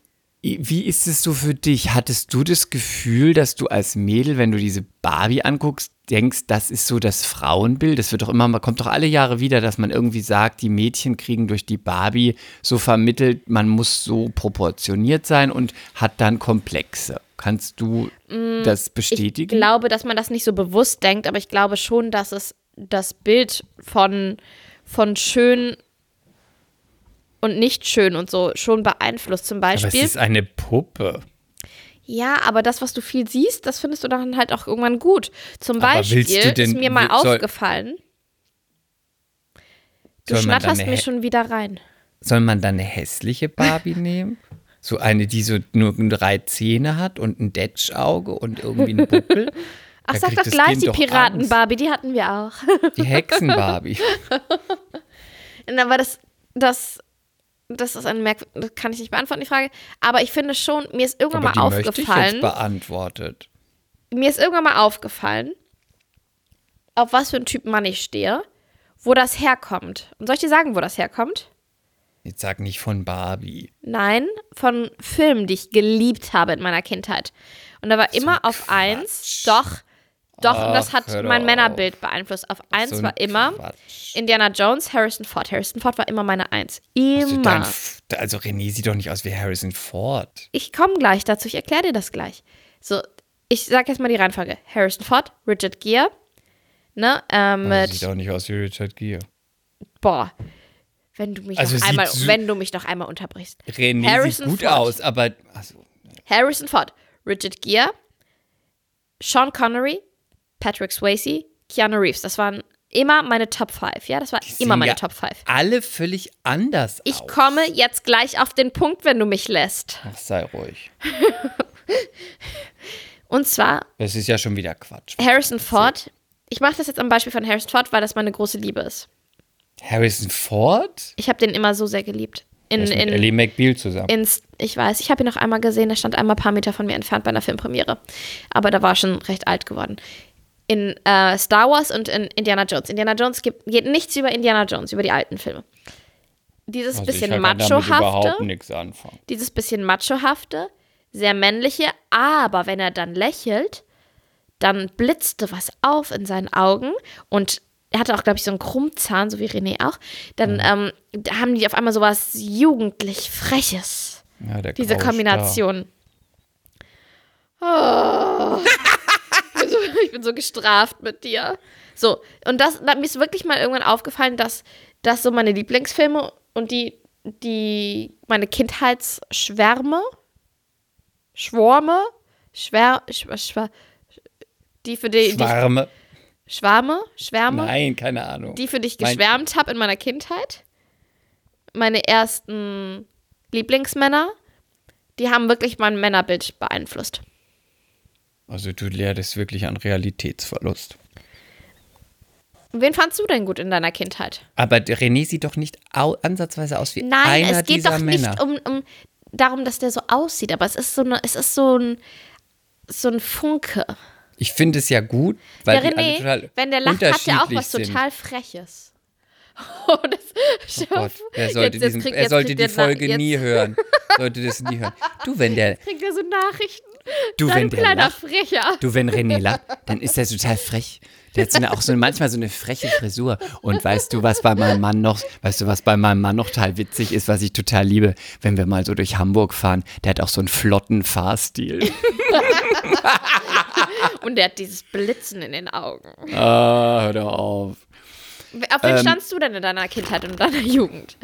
wie ist es so für dich? Hattest du das Gefühl, dass du als Mädel, wenn du diese Barbie anguckst, denkst, das ist so das Frauenbild? Das wird doch immer, man kommt doch alle Jahre wieder, dass man irgendwie sagt, die Mädchen kriegen durch die Barbie so vermittelt, man muss so proportioniert sein und hat dann Komplexe. Kannst du das Ich bestätigen? glaube, dass man das nicht so bewusst denkt, aber ich glaube schon, dass es das Bild von, von schön und nicht schön und so schon beeinflusst. Zum Aber es Beispiel. ist eine Puppe. Ja, aber das, was du viel siehst, das findest du dann halt auch irgendwann gut. Zum Aber Beispiel denn- ist mir mal soll- aufgefallen. Du schnatterst mir schon wieder rein. Soll man dann eine hässliche Barbie nehmen? So eine, die so nur drei Zähne hat und ein Detschauge und irgendwie einen Buckel? Ach, Da sag doch gleich die Piraten-Barbie, die hatten wir auch. Die Hexen-Barbie. Und Aber das, das, das ist ein Merk, das kann ich nicht beantworten, die Frage. Aber ich finde schon, mir ist irgendwann Aber mal die möchte ich jetzt aufgefallen, beantwortet. mir ist irgendwann mal aufgefallen, auf was für einen Typ Mann ich stehe, wo das herkommt. Und soll ich dir sagen, wo das herkommt? Jetzt sag nicht von Barbie. Nein, von Filmen, die ich geliebt habe in meiner Kindheit. Und da war immer auf eins, doch, doch, und das Ach, hat mein auf. Männerbild beeinflusst. Auf eins So war immer Quatsch. Indiana Jones, Harrison Ford. Harrison Ford war immer meine Eins. Also, dein Immer. F- also René sieht doch nicht aus wie Harrison Ford. Ich komme gleich dazu, ich erkläre dir das gleich. So, ich sag jetzt mal die Reihenfolge. Harrison Ford, Richard Gere, ne, ähm, mit, sieht auch nicht aus wie Richard Gere. boah, wenn du mich Also noch einmal, so- wenn du mich noch einmal unterbrichst. René Harrison sieht gut Ford. aus, aber also, Harrison Ford, Richard Gere, Sean Connery, Patrick Swayze, Keanu Reeves. Das waren immer meine Top 5, ja? Das war sehen immer meine ja Top 5. Alle völlig anders Ich aus. komme jetzt gleich auf den Punkt, wenn du mich lässt. Ach, sei ruhig. Und zwar Das ist ja schon wieder Quatsch. Harrison Ford. Ich mache das jetzt am Beispiel von Harrison Ford, weil das meine große Liebe ist. Harrison Ford? Ich habe den immer so sehr geliebt. In, ist mit in, Ellie McBeal zusammen. in, ich weiß, ich habe ihn noch einmal gesehen, er stand einmal ein paar Meter von mir entfernt bei einer Filmpremiere. Aber da war er schon recht alt geworden. In äh, Star Wars und in Indiana Jones. Indiana Jones gibt, geht nichts über Indiana Jones, über die alten Filme. Dieses Also bisschen machohafte, überhaupt nichts anfangen. dieses bisschen machohafte, sehr männliche, aber wenn er dann lächelt, dann blitzte was auf in seinen Augen und er hatte auch, glaube ich, so einen Krummzahn, so wie René auch. Dann ähm, da haben die auf einmal sowas jugendlich Freches. Ja, der Diese Kombination. Oh. ich, bin so, gestraft mit dir. So, und das, da, mir ist wirklich mal irgendwann aufgefallen, dass das so meine Lieblingsfilme und die, die, meine Kindheitsschwärme, Schwärme, Schwär, schwär, schwär, die für die, Star. die? Schwärme, Schwärme, Nein, keine Ahnung. die für dich geschwärmt habe in meiner Kindheit. Meine ersten Lieblingsmänner, die haben wirklich mein Männerbild beeinflusst. Also du leidest wirklich an Realitätsverlust. Wen fandst du denn gut in deiner Kindheit? Aber René sieht doch nicht au ansatzweise aus wie Nein, einer es geht dieser doch Männer. nicht um, um darum, dass der so aussieht, aber es ist so eine, es ist so ein so ein Funke. Ich finde es ja gut, weil alle René, total wenn der lacht, hat der auch was sind. total Freches. Oh, das, Oh Gott, er sollte, jetzt, jetzt diesen, kriegt- er jetzt sollte die Folge jetzt nie hören. Sollte das nie hören. Du, wenn der, Kriegt er so Nachrichten? Du, wenn der kleiner lacht, Frecher. du, wenn René lacht, dann ist er total frech. Der hat so eine, auch so manchmal so eine freche Frisur. Und weißt du, was bei meinem Mann noch, weißt du, was bei meinem Mann noch total witzig ist, was ich total liebe, wenn wir mal so durch Hamburg fahren, der hat auch so einen flotten Fahrstil. Und der hat dieses Blitzen in den Augen. Ah, hör doch auf. Auf wen Ähm, standst du denn in deiner Kindheit und deiner Jugend?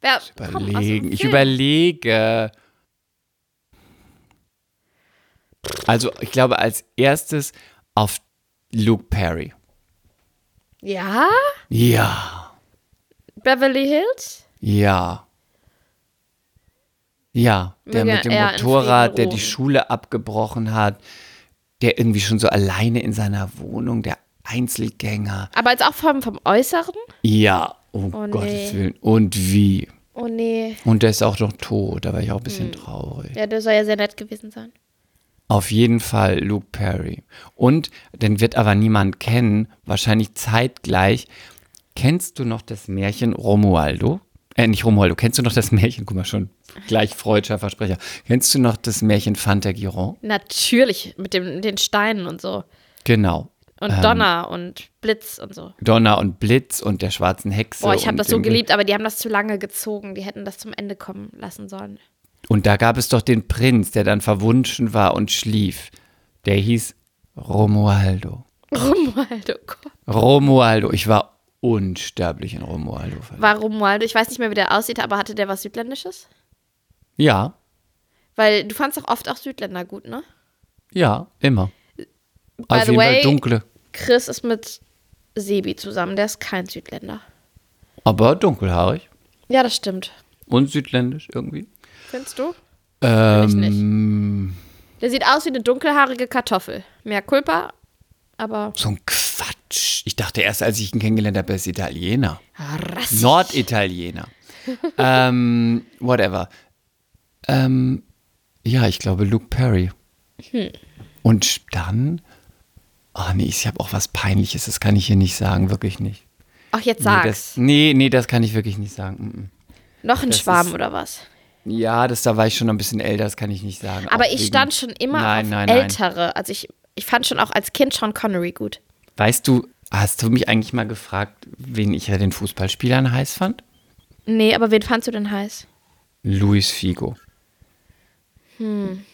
Wer, komm, aus dem Überlegen. Ich überlege. Also, ich glaube, als erstes auf Luke Perry. Ja? Ja, Beverly Hills? ja. Ja, der mit dem Motorrad, der die. Schule abgebrochen hat, der irgendwie schon so alleine in seiner Wohnung, der Einzelgänger. Aber jetzt auch vom, vom Äußeren? Ja, um Oh, nee. Gottes Willen. Und wie? Oh nee. Und der ist auch noch tot, da war ich auch ein Hm. bisschen traurig. Ja, der soll ja sehr nett gewesen sein. Auf jeden Fall Luke Perry. Und, den wird aber niemand kennen, wahrscheinlich zeitgleich. Kennst du noch das Märchen Romualdo? Äh, nicht Romualdo, kennst du noch das Märchen? Guck mal schon, gleich freudscher Versprecher. Kennst du noch das Märchen Fanta Giron? Natürlich, mit dem, den Steinen und so. Genau. Und Ähm, Donner und Blitz und so. Donner und Blitz und der schwarzen Hexe. Boah, ich habe das so geliebt, aber die haben das zu lange gezogen. Die hätten das zum Ende kommen lassen sollen. Und da gab es doch den Prinz, der dann verwunschen war und schlief. Der hieß Romualdo. Romualdo, Gott. Romualdo. Ich war unsterblich in Romualdo. verliebt. War Romualdo, ich weiß nicht mehr, wie der aussieht, aber hatte der was Südländisches? Ja, Weil du fandst auch oft auch Südländer gut, ne? ja, immer. By Auf the jeden Fall way- dunkle. Chris ist mit Sebi zusammen, der ist kein Südländer. Aber dunkelhaarig. Ja, das stimmt. Und südländisch irgendwie. Findest du? Ähm, Der sieht aus wie eine dunkelhaarige Kartoffel. Mehr Culpa, aber so ein Quatsch. Ich dachte erst, als ich ihn kennengelernt habe, er ist Italiener. rassig. Norditaliener. ähm, whatever. Ähm, ja, ich glaube Luke Perry. Hm. Und dann, oh nee, ich habe auch was Peinliches, das kann ich hier nicht sagen, wirklich nicht. Ach, jetzt Nee, sag's. das, nee, nee, das kann ich wirklich nicht sagen. mm, mm. Noch ein das Schwarm ist- oder was? Ja, das, da war ich schon ein bisschen älter, das kann ich nicht sagen. Aber Auch ich wegen- stand schon immer Nein, auf nein, nein. ältere. Also ich, ich fand schon auch als Kind Sean Connery gut. Weißt du, hast du mich eigentlich mal gefragt, wen ich ja den Fußballspielern heiß fand? Nee, aber wen fandst du denn heiß? Luis Figo. Hm.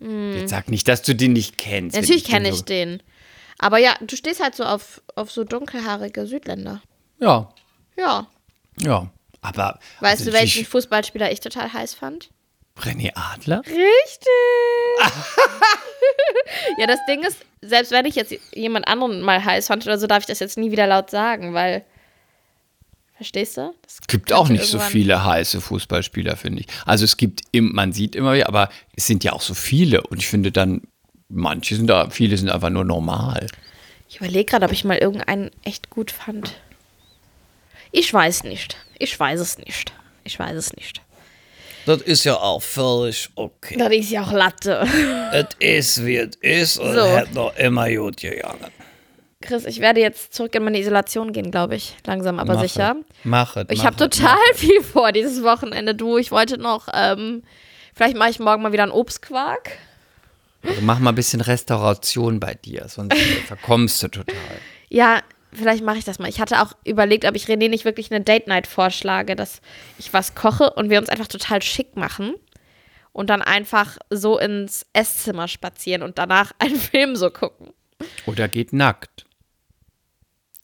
Jetzt sag nicht, dass du den nicht kennst. Natürlich kenne ich den. Aber ja, du stehst halt so auf, auf so dunkelhaarige Südländer. Ja, Ja. ja. Aber. Weißt also du, welchen ich- Fußballspieler ich total heiß fand? René Adler? Richtig. ja, das Ding ist, selbst wenn ich jetzt jemand anderen mal heiß fand oder so, darf ich das jetzt nie wieder laut sagen, weil. Verstehst du? Das gibt auch nicht so viele heiße Fußballspieler, finde ich. Also es gibt, im, man sieht immer wieder, aber es sind ja auch so viele. Und ich finde dann, manche sind da, viele sind einfach nur normal. Ich überlege gerade, ob ich mal irgendeinen echt gut fand. Ich weiß nicht. Ich weiß es nicht. Ich weiß es nicht. Das ist ja auch völlig okay. Das ist ja auch Latte. Es ist, wie es ist und So. hat noch immer gut gegangen. Chris, ich werde jetzt zurück in meine Isolation gehen, glaube ich. Langsam, aber Mach sicher. es. Mach es. Ich habe total es. viel vor dieses Wochenende. Du, ich wollte noch, ähm, vielleicht mache ich morgen mal wieder einen Obstquark. Also mach mal ein bisschen Restauration bei dir, sonst verkommst du total. Ja, vielleicht mache ich das mal. Ich hatte auch überlegt, ob ich René nicht wirklich eine Date Night vorschlage, dass ich was koche und wir uns einfach total schick machen und dann einfach so ins Esszimmer spazieren und danach einen Film so gucken. Oder geht nackt.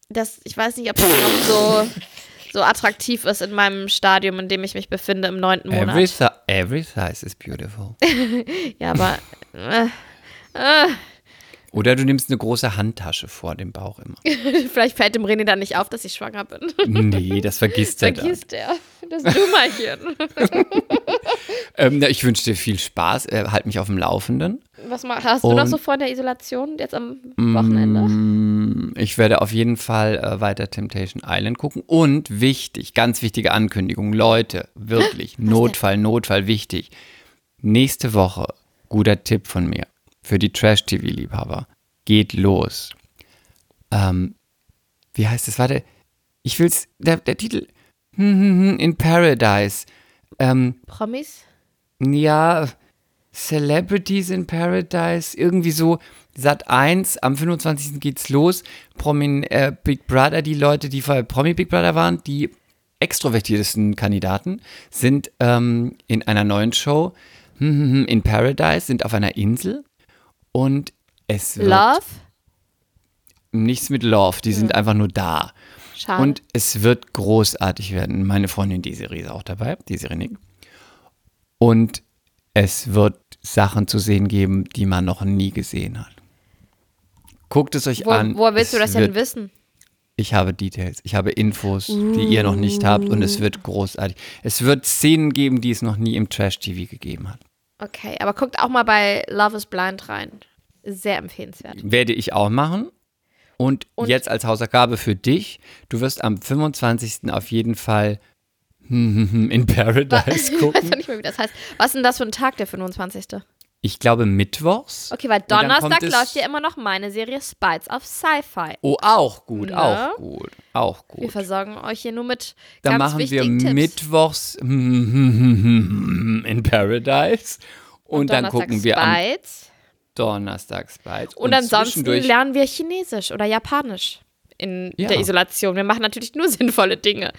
Das, ich weiß nicht, ob das noch so, so attraktiv ist in meinem Stadium, in dem ich mich befinde im neunten Every, Monat. si every size is beautiful. Ja, aber äh, äh, Oder du nimmst eine große Handtasche vor dem Bauch immer. vielleicht fällt dem René dann nicht auf, dass ich schwanger bin. Nee, das vergisst er dann. Vergisst er. Das Dummerchen. Ähm, na, ich wünsche dir viel Spaß. Äh, halt mich auf dem Laufenden. Was hast du noch so vor in der Isolation jetzt am Wochenende? Mm, Ich werde auf jeden Fall äh, weiter Temptation Island gucken. Und wichtig, ganz wichtige Ankündigung, Leute, wirklich, Notfall, Notfall, wichtig. Nächste Woche, guter Tipp von mir für die Trash-TV-Liebhaber, geht los. Ähm, wie heißt es? Warte, ich will's, der, der Titel, hm, hm, hm, In Paradise. Ähm, Promis? ja, Celebrities in Paradise, irgendwie so. Sat 1, am 25. geht's los. Promin äh, Big Brother, die Leute, die vorher Promi Big Brother waren, die extrovertiertesten Kandidaten, sind ähm, in einer neuen Show in Paradise, sind auf einer Insel und es wird Love? nichts mit Love, die sind einfach nur da. Schade. Und es wird großartig werden. Meine Freundin Desiree ist auch dabei, Desiree Nick. Und es wird Sachen zu sehen geben, die man noch nie gesehen hat. Guckt es euch wo, an. woher willst es du das denn wissen? Ich habe Details, ich habe Infos, die ihr noch nicht habt und es wird großartig. Es wird Szenen geben, die es noch nie im Trash-TV gegeben hat. Okay, aber guckt auch mal bei Love is Blind rein. Sehr empfehlenswert. Werde ich auch machen. Und, Und- jetzt als Hausaufgabe für dich, du wirst am 25. auf jeden Fall in Paradise Ich weiß gucken. noch nicht mehr, wie das heißt. Was ist denn das für ein Tag, der 25.? Ich glaube mittwochs. Okay, weil dann Donnerstag läuft ja immer noch meine Serie Spites auf Sci-Fi. Oh, auch gut, Ne? auch gut, auch Wir gut. versorgen euch hier nur mit Dann ganz machen wir wichtigen Tipps. mittwochs in Paradise und dann Donnerstag gucken wir am Spites. Donnerstag Spites. Und, ansonsten zwischendurch- lernen wir Chinesisch oder Japanisch in Ja. der Isolation. Wir machen natürlich nur sinnvolle Dinge.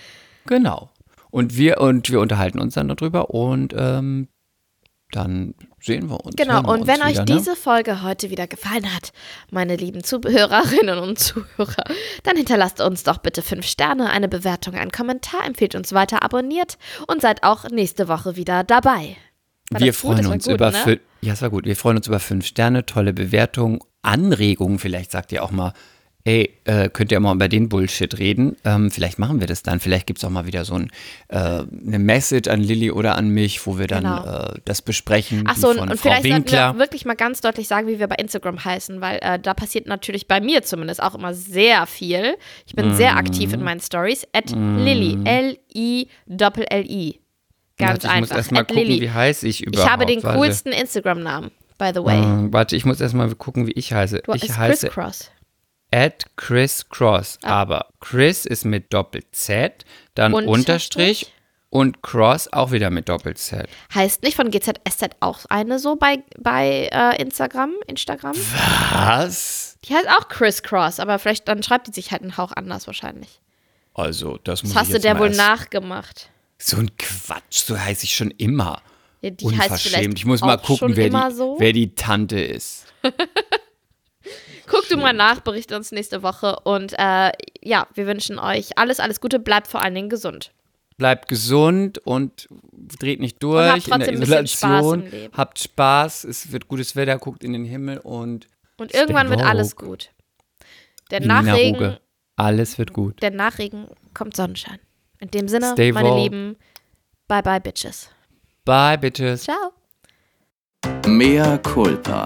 Genau. Und wir, und wir unterhalten uns dann darüber und ähm, dann sehen wir uns. Genau, wir und uns wenn euch wieder, ne? diese Folge heute wieder gefallen hat, meine lieben Zuhörerinnen und Zuhörer, dann hinterlasst uns doch bitte fünf Sterne, eine Bewertung, einen Kommentar, empfehlt uns weiter, abonniert und seid auch nächste Woche wieder dabei. War wir freuen uns gut, über ne? ja, es war gut. Wir freuen uns über fünf Sterne, tolle Bewertungen, Anregungen. Vielleicht sagt ihr auch mal, ey, äh, könnt ihr mal über den Bullshit reden? Ähm, vielleicht machen wir das dann. Vielleicht gibt es auch mal wieder so ein, äh, eine Message an Lilly oder an mich, wo wir dann Genau. äh, das besprechen. Ach die so, und, und vielleicht sollten wir Winkler. wirklich mal ganz deutlich sagen, wie wir bei Instagram heißen, weil äh, da passiert natürlich bei mir zumindest auch immer sehr viel. Ich bin sehr aktiv Mhm. in meinen Stories. At Lilly, L-I-L-L-I. Ganz Warte, ich muss einfach. erst mal At gucken, Lilly. wie heiße ich überhaupt. Ich habe den coolsten Instagram-Namen, by the way. Äh, warte, ich muss erst mal gucken, wie ich heiße. Du ich heiße Chris Cross. At Chris Cross. Ah. Aber Chris ist mit Doppel-Z, dann Unterstrich. Unterstrich und Cross auch wieder mit Doppel-Z. Heißt nicht von GZSZ auch eine so bei, bei äh, Instagram? Instagram? Was? Die heißt auch Chris Cross, aber vielleicht dann schreibt die sich halt einen Hauch anders wahrscheinlich. Also, das muss Das hast ich du jetzt der wohl nachgemacht. So ein Quatsch, so heiße ich schon immer. Ja, die heißt Unverschämt. Ich muss mal gucken, wer die, so. wer die Tante ist. Guck du mal nach, berichte uns nächste Woche und äh, ja, wir wünschen euch alles, alles Gute, bleibt vor allen Dingen gesund. bleibt gesund und dreht nicht durch habt in der trotzdem ein bisschen Spaß Isolation. im Leben. Habt Spaß, es wird gutes Wetter, guckt in den Himmel und Und irgendwann wird alles gut. Der Nachregen, alles wird gut. der Nachregen kommt Sonnenschein. In dem Sinne, Stay meine woke. Lieben, bye bye Bitches. Bye, bitches. Ciao. Mea culpa.